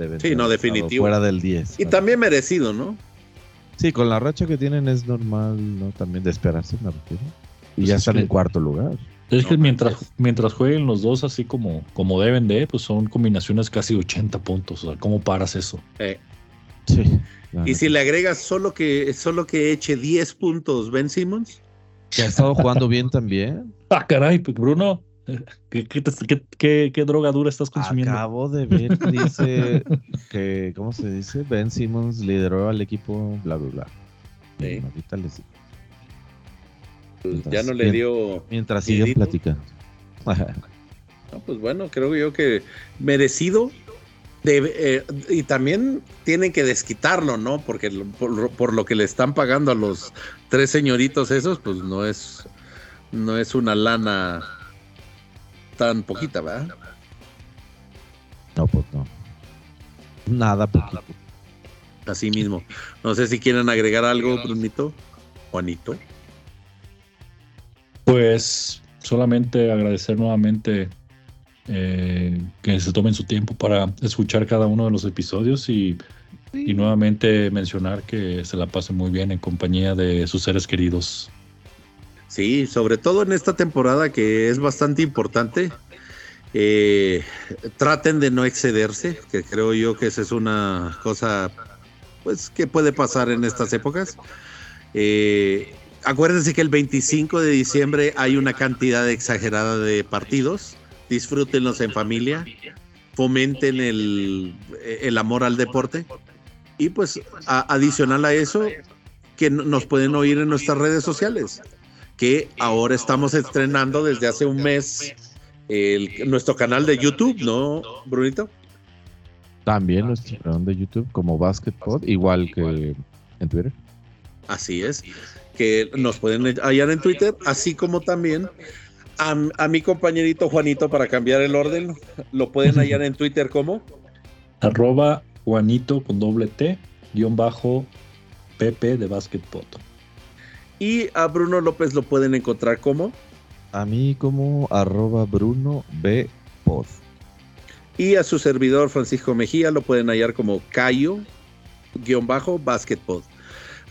Deben Sí, no, definitivo. Fuera del 10. y también merecido, ¿no? Sí, con la racha que tienen es normal, ¿no? También de esperarse, me refiero. Y Pues ya es están que- en cuarto lugar. Es que No, mientras, mientras jueguen los dos así como, como deben de, pues son combinaciones casi 80 puntos. O sea, ¿cómo paras eso? Eh, Sí. y si le agregas solo que solo que eche 10 puntos Ben Simmons, Que ha estado jugando bien también. Ah, caray, pues, Bruno, ¿qué, qué, te- qué- qué- qué droga dura estás consumiendo? Acabo de ver que dice que, ¿cómo se dice? Ben Simmons lideró al equipo, bla, bla, bla. Sí. Ahorita les pues, ya no le dio Mientras siguen platicando. No, pues bueno, creo yo que merecido. Debe- eh, y también tienen que desquitarlo, ¿no? Porque lo- por, lo- por lo que le están pagando a los tres señoritos esos, pues no es, no es una lana tan poquita, ¿verdad? No, pues no. Nada poquito. Así mismo. No sé si quieren agregar algo, Brunito. Juanito. Pues solamente agradecer nuevamente eh, que se tomen su tiempo para escuchar cada uno de los episodios y, y nuevamente mencionar que se la pasen muy bien en compañía de sus seres queridos. Sí, sobre todo en esta temporada que es bastante importante. Eh, traten de no excederse, que creo yo que esa es una cosa pues que puede pasar en estas épocas. Eh, acuérdense que el 25 de diciembre hay una cantidad exagerada de partidos. Disfrútenlos en familia, fomenten el, el amor al deporte y pues adicional a eso, que nos pueden oír en nuestras redes sociales, que ahora estamos estrenando desde hace un mes nuestro canal de YouTube, ¿no, Brunito? También nuestro canal de YouTube como Basketball, igual que en Twitter. Así es, que nos pueden hallar en Twitter, así como también a, mi compañerito Juanito para cambiar el orden, lo pueden hallar en Twitter como arroba Juanito con doble T, guion bajo PP de Basketball. Y a Bruno López lo pueden encontrar como a mí como arroba Bruno B. Pod. Y a su servidor Francisco Mejía lo pueden hallar como Cayo, guion bajo, Basketpod.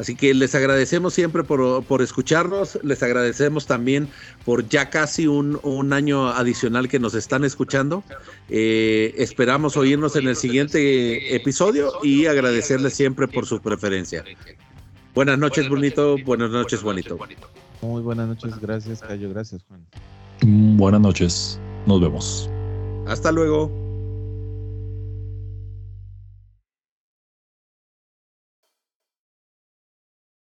Así que les agradecemos siempre por, escucharnos, les agradecemos también por ya casi un, año adicional que nos están escuchando. Eh, esperamos oírnos en el siguiente episodio y agradecerles siempre por su preferencia. Buenas noches, Bonito. Buenas noches, Juanito. Muy buenas noches, gracias, Cayo. Gracias, Juan. Buenas noches. Nos vemos. Hasta luego.